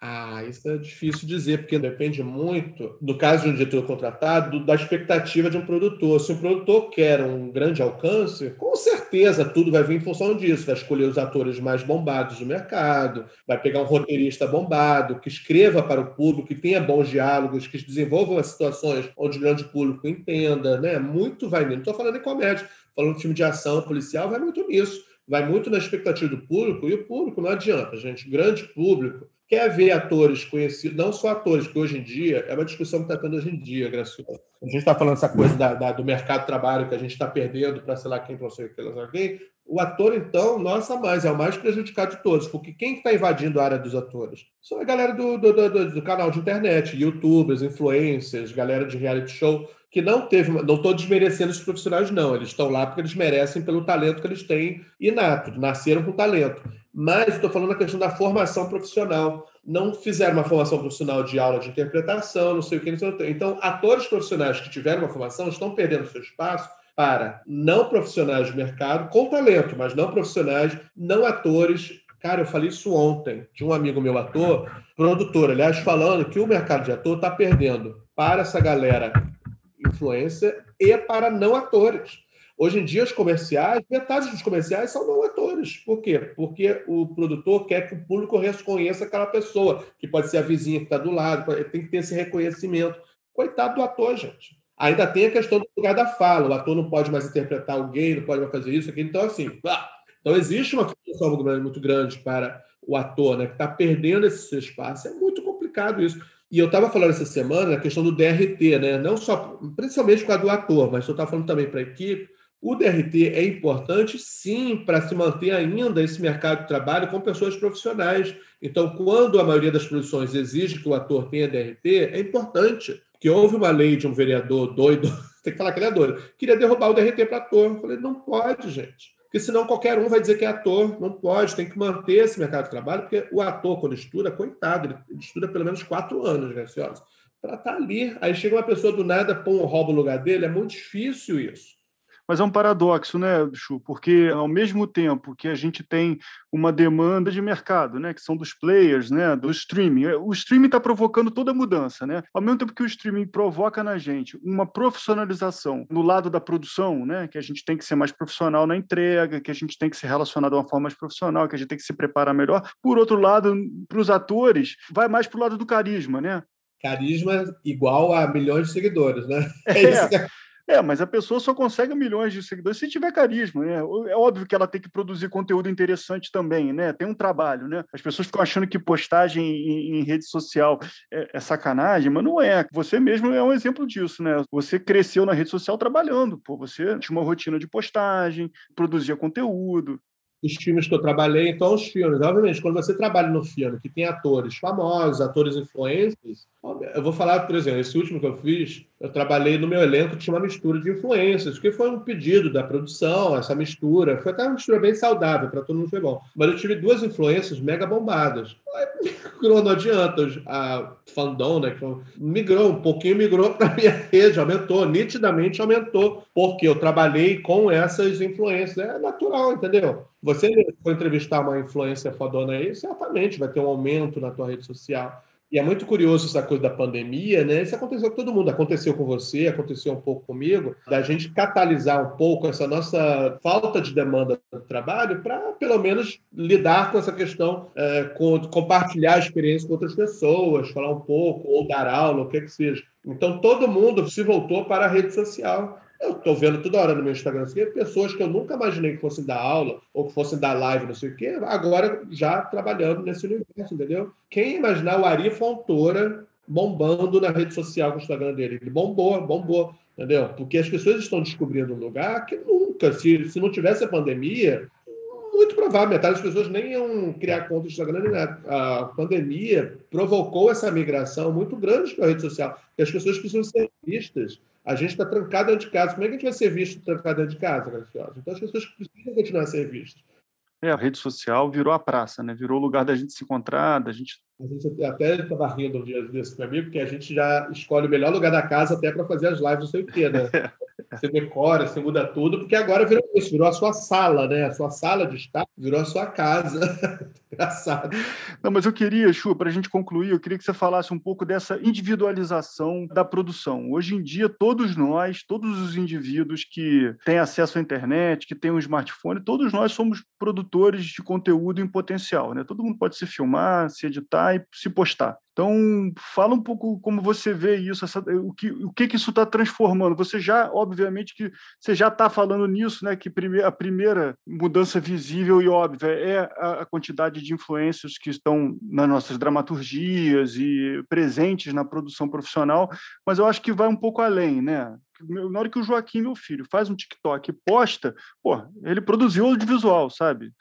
Ah, isso é difícil dizer, porque depende muito, no caso de um diretor contratado, da expectativa de um produtor. Se um produtor quer um grande alcance, com certeza tudo vai vir em função disso. Vai escolher os atores mais bombados do mercado, vai pegar um roteirista bombado, que escreva para o público, que tenha bons diálogos, que desenvolvam as situações onde o grande público entenda. Né? Muito vai nisso. Não estou falando em comédia, falando de filme de ação policial, vai muito nisso. Vai muito na expectativa do público, e o público não adianta, gente. Grande público quer ver atores conhecidos, não só atores, que hoje em dia é uma discussão que está tendo hoje em dia, Gracioso. A gente está falando essa coisa da, da, do mercado de trabalho que a gente está perdendo para sei lá quem, para sei lá quem. O ator, então, nossa, mais, é o mais prejudicado de todos, porque quem está invadindo a área dos atores? São a galera do, do, do, do canal de internet, youtubers, influencers, galera de reality show, que não teve. Não estou desmerecendo os profissionais, não. Eles estão lá porque eles merecem pelo talento que eles têm inato, nasceram com talento. Mas estou falando a questão da formação profissional. Não fizeram uma formação profissional de aula de interpretação, não sei o que. Não sei Então, atores profissionais que tiveram uma formação estão perdendo seu espaço para não profissionais de mercado, com talento, mas não profissionais, não atores. Cara, eu falei isso ontem de um amigo meu ator, produtor, aliás, falando que o mercado de ator está perdendo para essa galera influência e para não atores. Hoje em dia, os comerciais, metade dos comerciais são não atores. Por quê? Porque o produtor quer que o público reconheça aquela pessoa, que pode ser a vizinha que está do lado, tem que ter esse reconhecimento. Coitado do ator, gente. Ainda tem a questão do lugar da fala. O ator não pode mais interpretar alguém, não pode mais fazer isso, aquilo. Então, assim, então existe uma função muito grande para o ator, né, que está perdendo esse seu espaço. É muito complicado isso. E eu estava falando essa semana a questão do DRT, né? Não só, principalmente com a do ator, mas eu estava falando também para a equipe O DRT é importante, sim, para se manter ainda esse mercado de trabalho com pessoas profissionais. Então, quando a maioria das produções exige que o ator tenha DRT, é importante. Que houve uma lei de um vereador doido, tem que falar que ele é doido, queria derrubar o DRT para ator. Eu falei, não pode, gente. Porque senão qualquer um vai dizer que é ator. Não pode, tem que manter esse mercado de trabalho, porque o ator, quando estuda, coitado, ele estuda pelo menos quatro anos, né, senhoras? Para estar tá ali. Aí chega uma pessoa do nada, põe um roubo no lugar dele, é muito difícil isso. Mas é um paradoxo, né, Chu? Porque ao mesmo tempo que a gente tem uma demanda de mercado, né, que são dos players, né, do streaming, o streaming está provocando toda a mudança, né? Ao mesmo tempo que o streaming provoca na gente uma profissionalização no lado da produção, né, que a gente tem que ser mais profissional na entrega, que a gente tem que se relacionar de uma forma mais profissional, que a gente tem que se preparar melhor. Por outro lado, para os atores, vai mais para o lado do carisma, né? Carisma igual a milhões de seguidores, né? É, é isso que é, mas a pessoa só consegue milhões de seguidores se tiver carisma, né? É óbvio que ela tem que produzir conteúdo interessante também, né? Tem um trabalho, né? As pessoas ficam achando que postagem em, em rede social é, é, sacanagem, mas não é. Você mesmo é um exemplo disso, né? Você cresceu na rede social trabalhando, pô, você tinha uma rotina de postagem, produzia conteúdo, os filmes que eu trabalhei, então os filmes. Obviamente, quando você trabalha no filme que tem atores famosos, atores influentes, eu vou falar, por exemplo, esse último que eu fiz, eu trabalhei no meu elenco tinha uma mistura de influências, que foi um pedido da produção, essa mistura. Foi até uma mistura bem saudável, para todo mundo foi bom. Mas eu tive duas influências mega bombadas. Não adianta. A fandom, né, que migrou, um pouquinho migrou para minha rede, aumentou, nitidamente aumentou, porque eu trabalhei com essas influências. É natural, entendeu? Você for entrevistar uma influência fodona aí, certamente vai ter um aumento na tua rede social. E é muito curioso essa coisa da pandemia, né? Isso aconteceu com todo mundo, aconteceu com você, aconteceu um pouco comigo, da gente catalisar um pouco essa nossa falta de demanda do trabalho para, pelo menos, lidar com essa questão, é, com, compartilhar a experiência com outras pessoas, falar um pouco, ou dar aula, o que que seja. Então, todo mundo se voltou para a rede social. Eu estou vendo toda hora no meu Instagram assim, pessoas que eu nunca imaginei que fossem dar aula ou que fossem dar live, não sei o quê, agora já trabalhando nesse universo, entendeu? Quem imaginar o Ari Fontoura bombando na rede social com o Instagram dele? Ele bombou, bombou, entendeu? Porque as pessoas estão descobrindo um lugar que nunca, se, se não tivesse a pandemia, muito provável, metade das pessoas nem iam criar conta no Instagram nem nada. A pandemia provocou essa migração muito grande para a rede social, que as pessoas precisam ser vistas a gente está trancado dentro de casa. Como é que a gente vai ser visto trancado dentro de casa, Graciosa? Então as pessoas precisam continuar a ser vistas. É, a rede social virou a praça, né? Virou o lugar da gente se encontrar, da gente. A gente até estava rindo um dia desse comigo, porque a gente já escolhe o melhor lugar da casa até para fazer as lives, não sei o quê, né? Você decora, você muda tudo, porque agora virou isso, virou a sua sala, né? A sua sala de estar virou a sua casa. Engraçado. Não, mas eu queria, Chu, para a gente concluir, eu queria que você falasse um pouco dessa individualização da produção. Hoje em dia, todos nós, todos os indivíduos que têm acesso à internet, que têm um smartphone, todos nós somos produtores de conteúdo em potencial, né? Todo mundo pode se filmar, se editar e se postar. Então, fala um pouco como você vê isso, essa, o, que, o que, que isso está transformando. Você já, obviamente, que você já está falando nisso, né? Que prime a primeira mudança visível e óbvia é a, a quantidade de influências que estão nas nossas dramaturgias e presentes na produção profissional, mas eu acho que vai um pouco além, né? Na hora que o Joaquim, meu filho, faz um TikTok e posta, pô, ele produziu audiovisual, sabe?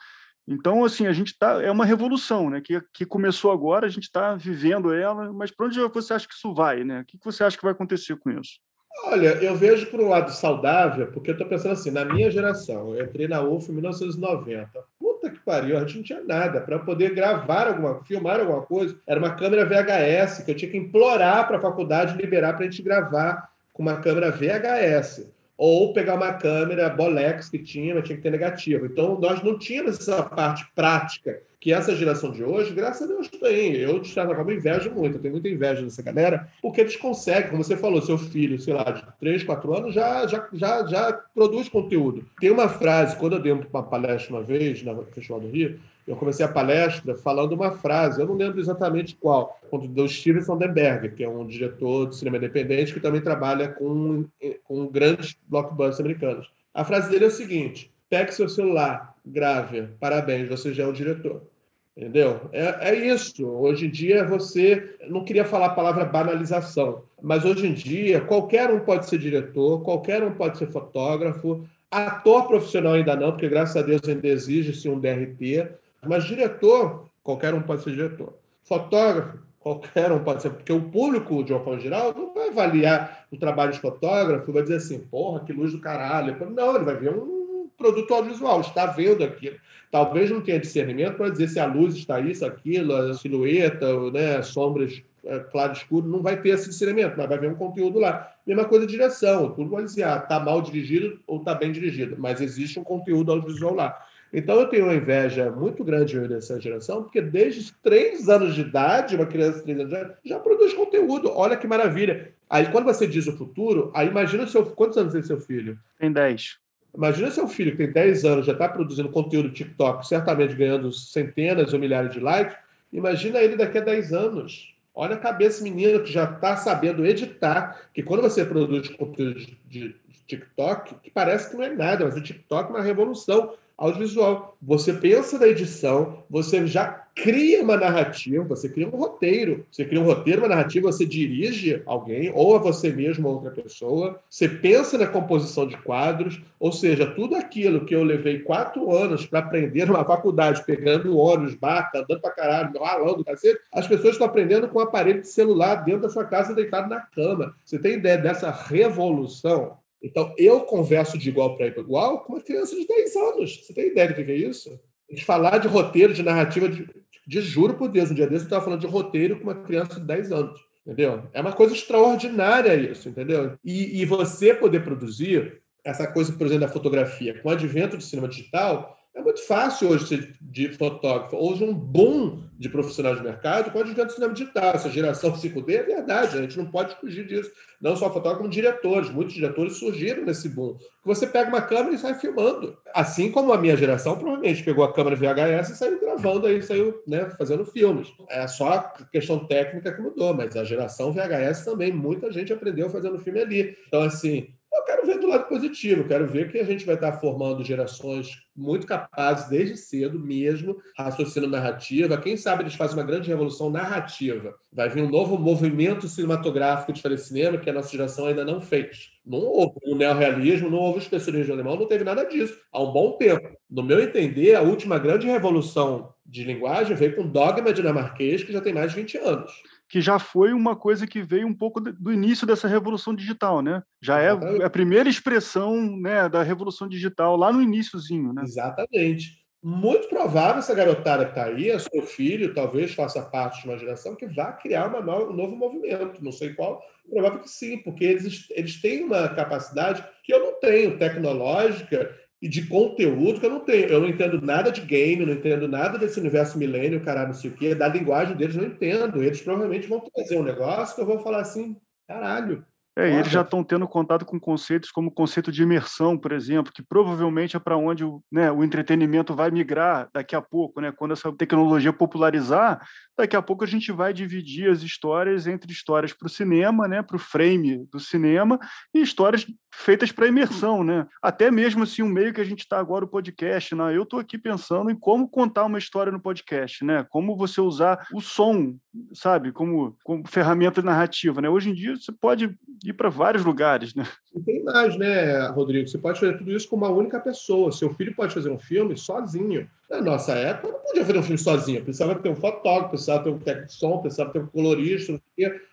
Então, assim, a gente está. É uma revolução, né? Que, que começou agora, a gente está vivendo ela, mas para onde você acha que isso vai, né? O que, que você acha que vai acontecer com isso? Olha, eu vejo por um lado saudável, porque eu estou pensando assim, na minha geração, eu entrei na UF em 1990. Puta que pariu, a gente não tinha nada. Para poder gravar alguma, filmar alguma coisa, era uma câmera VHS, que eu tinha que implorar para a faculdade liberar para a gente gravar com uma câmera VHS ou pegar uma câmera Bolex que tinha, mas tinha que ter negativo. Então, nós não tínhamos essa parte prática que essa geração de hoje, graças a Deus, tem. Eu, de certa forma, invejo muito, eu tenho muita inveja dessa galera, porque eles conseguem, como você falou, seu filho, sei lá, de 3, 4 anos, já, já, já, já produz conteúdo. Tem uma frase, quando eu dei uma palestra uma vez, na Festival do Rio, eu comecei a palestra falando uma frase, eu não lembro exatamente qual, do Steven Sonderberg, que é um diretor de cinema independente que também trabalha com, com grandes blockbusters americanos. A frase dele é o seguinte: pegue seu celular, grave, parabéns, você já é o diretor. Entendeu? É, é isso. Hoje em dia você. Não queria falar a palavra banalização, mas hoje em dia qualquer um pode ser diretor, qualquer um pode ser fotógrafo, Ator profissional ainda não, porque graças a Deus ainda exige-se um DRT. Mas diretor, qualquer um pode ser diretor. Fotógrafo, qualquer um pode ser, porque o público, de uma forma geral, não vai avaliar o trabalho de fotógrafo, vai dizer assim, porra, que luz do caralho. Não, ele vai ver um produto audiovisual, está vendo aquilo. Talvez não tenha discernimento para dizer se a luz está isso, aquilo, a silhueta, né, sombras é, claro escuro, não vai ter esse discernimento, mas vai ver um conteúdo lá. Mesma coisa direção, tudo pode dizer, ah, tá mal dirigido ou tá bem dirigido, mas existe um conteúdo audiovisual lá. Então eu tenho uma inveja muito grande dessa geração, porque desde três anos de idade, uma criança de três anos de idade, já produz conteúdo. Olha que maravilha. Aí quando você diz o futuro, aí imagina o seu. Quantos anos tem seu filho? Tem dez. Imagina seu filho que tem 10 anos, já está produzindo conteúdo TikTok, certamente ganhando centenas ou milhares de likes. Imagina ele daqui a 10 anos. Olha a cabeça menina que já está sabendo editar, que quando você produz conteúdo de, de TikTok, que parece que não é nada, mas o TikTok é uma revolução audiovisual. Você pensa na edição, você já cria uma narrativa, você cria um roteiro. Você cria um roteiro, uma narrativa, você dirige alguém, ou a você mesmo ou outra pessoa. Você pensa na composição de quadros, ou seja, tudo aquilo que eu levei quatro anos para aprender numa faculdade, pegando ônibus, barca, andando para caralho, ralando, cacete, as pessoas estão aprendendo com um aparelho de celular dentro da sua casa, deitado na cama. Você tem ideia dessa revolução? Então, eu converso de igual para igual com uma criança de 10 anos. Você tem ideia do que é isso? A gente falar de roteiro, de narrativa, de, de juro por Deus, um dia desse eu estava falando de roteiro com uma criança de 10 anos. Entendeu? É uma coisa extraordinária isso, entendeu? E, e você poder produzir essa coisa, por exemplo, da fotografia, com o advento do cinema digital, é muito fácil hoje ser de fotógrafo. Hoje, um boom de profissionais de mercado com o do cinema digital. Essa geração 5D é verdade, a gente não pode fugir disso. Não só fotógrafos, como diretores. Muitos diretores surgiram nesse boom. Você pega uma câmera e sai filmando. Assim como a minha geração provavelmente pegou a câmera VHS e saiu gravando aí, saiu né, fazendo filmes. É só a questão técnica que mudou, mas a geração VHS também, muita gente aprendeu fazendo filme ali. Então, assim, eu quero ver do lado positivo, quero ver que a gente vai estar formando gerações muito capazes desde cedo mesmo, raciocínio narrativa. Quem sabe eles fazem uma grande revolução narrativa. Vai vir um novo movimento cinematográfico de fazer cinema que a nossa geração ainda não fez. Não houve o neorrealismo, não houve o expressionismo alemão, não teve nada disso há um bom tempo. No meu entender, a última grande revolução de linguagem veio com dogma dinamarquês, que já tem mais de 20 anos que já foi uma coisa que veio um pouco do início dessa revolução digital, né? Já é a primeira expressão né, da revolução digital lá no iníciozinho, né? Exatamente. Muito provável essa garotada que está aí, a seu filho, talvez faça parte de uma geração que vá criar nova, um novo movimento. Não sei qual, provável que sim, porque eles, eles têm uma capacidade que eu não tenho, tecnológica e de conteúdo que eu não tenho. Eu não entendo nada de game, não entendo nada desse universo milênio, caralho, não sei o quê. Da linguagem deles, não entendo. Eles provavelmente vão trazer um negócio que eu vou falar assim, caralho, é, eles já estão tendo contato com conceitos como o conceito de imersão, por exemplo, que provavelmente é para onde o, né, o entretenimento vai migrar daqui a pouco, né? Quando essa tecnologia popularizar, daqui a pouco a gente vai dividir as histórias entre histórias para o cinema, né, para o frame do cinema, e histórias feitas para imersão, né? Até mesmo assim, um meio que a gente está agora o podcast, né? Eu estou aqui pensando em como contar uma história no podcast, né? Como você usar o som, sabe, como, como ferramenta narrativa, né? Hoje em dia você pode ir para vários lugares, né? E tem mais, né, Rodrigo? Você pode fazer tudo isso com uma única pessoa. Seu filho pode fazer um filme sozinho. Na nossa época, não podia fazer um filme sozinho. Precisava ter um fotógrafo, precisava ter um técnico de som, precisava ter um colorista.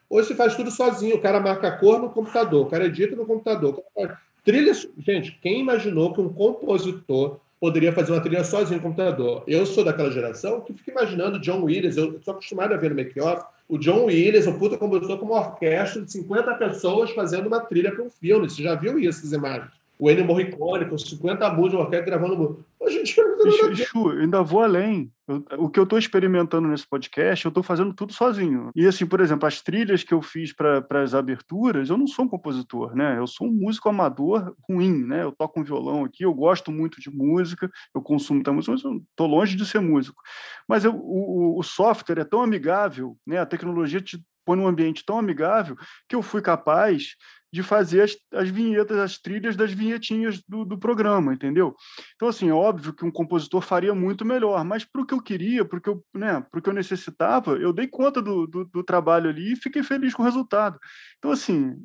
Hoje você faz tudo sozinho. O cara marca a cor no computador, o cara edita no computador. Trilha... Gente, quem imaginou que um compositor poderia fazer uma trilha sozinho no computador? Eu sou daquela geração que fica imaginando John Williams. Eu sou acostumado a ver no make-off o John Williams, o puta compositor, com uma orquestra de 50 pessoas fazendo uma trilha para um filme. Você já viu isso, essas imagens? O Ennio Morricone, com 50 músicas, uma orquestra gravando em dia não Chu, ainda vou além. Eu, o que eu estou experimentando nesse podcast, eu estou fazendo tudo sozinho. E assim, por exemplo, as trilhas que eu fiz para as aberturas, eu não sou um compositor, né? Eu sou um músico amador ruim, né? Eu toco um violão aqui, eu gosto muito de música, eu consumo muita música, mas eu estou longe de ser músico. Mas eu, o, o software é tão amigável, né? A tecnologia te põe num ambiente tão amigável que eu fui capaz de fazer as, as vinhetas, as trilhas das vinhetinhas do, do programa, entendeu? Então, assim, é óbvio que um compositor faria muito melhor, mas para o que eu queria, para o que eu, né, que eu necessitava, eu dei conta do, do, do trabalho ali e fiquei feliz com o resultado. Então, assim,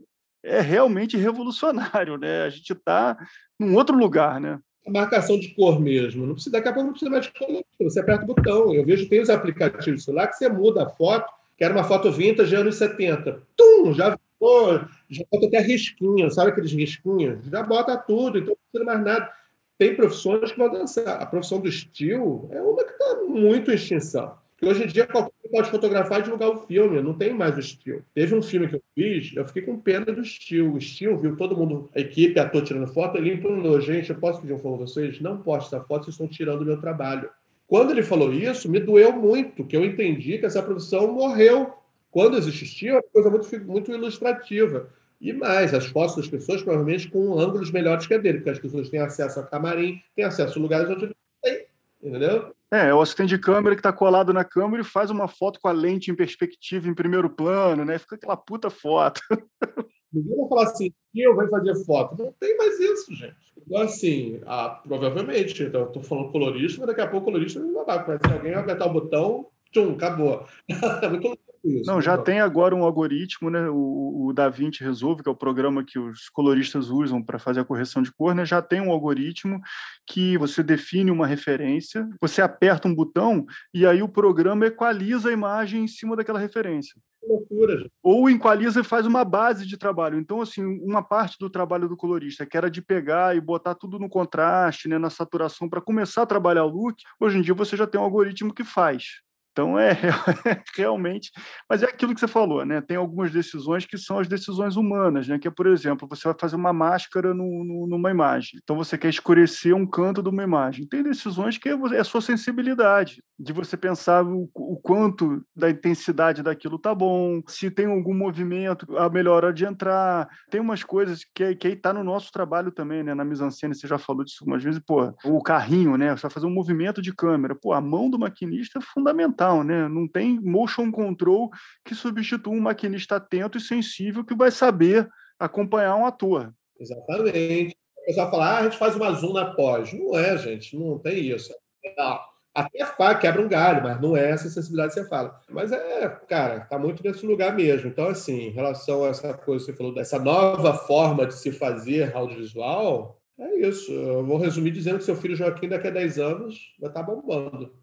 é realmente revolucionário, né? A gente está num outro lugar, né? A marcação de cor mesmo. Não precisa, daqui a pouco não precisa mais de cor. Você aperta o botão. Eu vejo tem os aplicativos celular que você muda a foto, que era uma foto vintage anos 70. Tum! Já pô, já bota até risquinho, sabe aqueles risquinhos? Já bota tudo, então não precisa mais nada. Tem profissões que vão dançar. A profissão do estilo é uma que está muito em extinção. Porque hoje em dia qualquer um pode fotografar e divulgar o filme, não tem mais o estilo. Teve um filme que eu fiz, eu fiquei com pena do estilo. O estilo, viu todo mundo, a equipe, ator tirando foto, ele implonou, gente, eu posso pedir um favor a vocês? Não posso essa foto, vocês estão tirando o meu trabalho. Quando ele falou isso, me doeu muito, que eu entendi que essa produção morreu. Quando existia, é uma coisa muito, muito ilustrativa. E mais, as fotos das pessoas provavelmente com ângulos melhores que a dele, porque as pessoas têm acesso a camarim, têm acesso a lugares onde não tem, entendeu? É, o assistente de câmera que está colado na câmera e faz uma foto com a lente em perspectiva em primeiro plano, né? Fica aquela puta foto. Ninguém vai falar assim, eu vou fazer foto. Não tem mais isso, gente. Então, assim, ah, provavelmente, então, eu tô falando colorista, mas daqui a pouco o colorista não vai. Se alguém vai apertar o botão, tchum, acabou. é muito isso, não, já tem agora um algoritmo, né? O, o DaVinci Resolve, que é o programa que os coloristas usam para fazer a correção de cor, né? Já tem um algoritmo que você define uma referência, você aperta um botão e aí o programa equaliza a imagem em cima daquela referência. loucura. Ou equaliza e faz uma base de trabalho. Então, assim, uma parte do trabalho do colorista, que era de pegar e botar tudo no contraste, né, na saturação, para começar a trabalhar o look, hoje em dia você já tem um algoritmo que faz. Então, é, é, realmente. Mas é aquilo que você falou, né? Tem algumas decisões que são as decisões humanas, né? Que é, por exemplo, você vai fazer uma máscara no, no, numa imagem. Então, você quer escurecer um canto de uma imagem. Tem decisões que é, é a sua sensibilidade, de você pensar o, o quanto da intensidade daquilo tá bom, se tem algum movimento, a melhor hora de entrar. Tem umas coisas que, que aí tá no nosso trabalho também, né? Na mise-en-scène, você já falou disso algumas vezes. Pô, o carrinho, né? Você vai fazer um movimento de câmera. Pô, a mão do maquinista é fundamental né? Não tem motion control que substitua um maquinista atento e sensível que vai saber acompanhar um ator. Exatamente. O pessoal fala, ah, a gente faz uma zoom na pós. Não é, gente, não tem isso. Até quebra um galho, mas não é essa sensibilidade que você fala. Mas é, cara, tá muito nesse lugar mesmo. Então, assim, em relação a essa coisa que você falou, dessa nova forma de se fazer audiovisual, é isso. Eu vou resumir dizendo que seu filho Joaquim, daqui a 10 anos, vai estar tá bombando.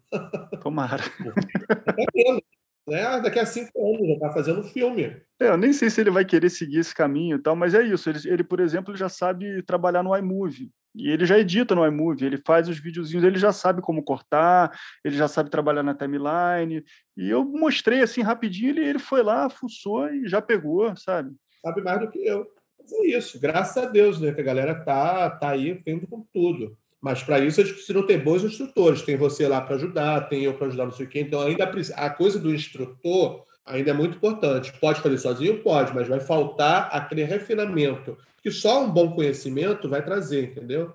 Tomara. né? Daqui a cinco anos já está fazendo filme. É, eu nem sei se ele vai querer seguir esse caminho e tal, mas é isso. Ele, ele, por exemplo, já sabe trabalhar no iMovie. E ele já edita no iMovie, ele faz os videozinhos, ele já sabe como cortar, ele já sabe trabalhar na timeline. E eu mostrei assim rapidinho, ele, ele foi lá, fuçou e já pegou, sabe? Sabe mais do que eu. Mas é isso, graças a Deus, né? Que a galera tá, tá aí vindo com tudo. Mas para isso eles precisam ter bons instrutores. Tem você lá para ajudar, tem eu para ajudar, não sei o quê. Então, ainda a coisa do instrutor ainda é muito importante. Pode fazer sozinho? Pode, mas vai faltar aquele refinamento que só um bom conhecimento vai trazer, entendeu?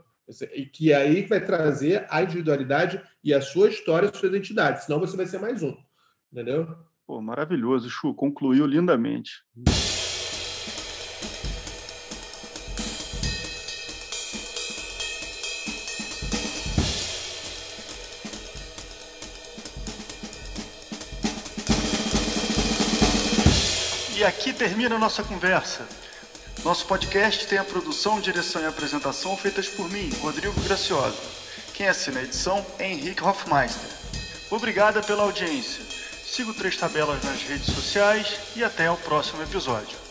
E que aí vai trazer a individualidade e a sua história, a sua identidade. Senão você vai ser mais um, entendeu? Pô, maravilhoso, Chu. Concluiu lindamente. Aqui termina a nossa conversa. Nosso podcast tem a produção, direção e apresentação feitas por mim, Rodrigo Gracioso. Quem assina a edição é Henrique Hoffmeister. Obrigada pela audiência. Siga o Três Tabelas nas redes sociais e até o próximo episódio.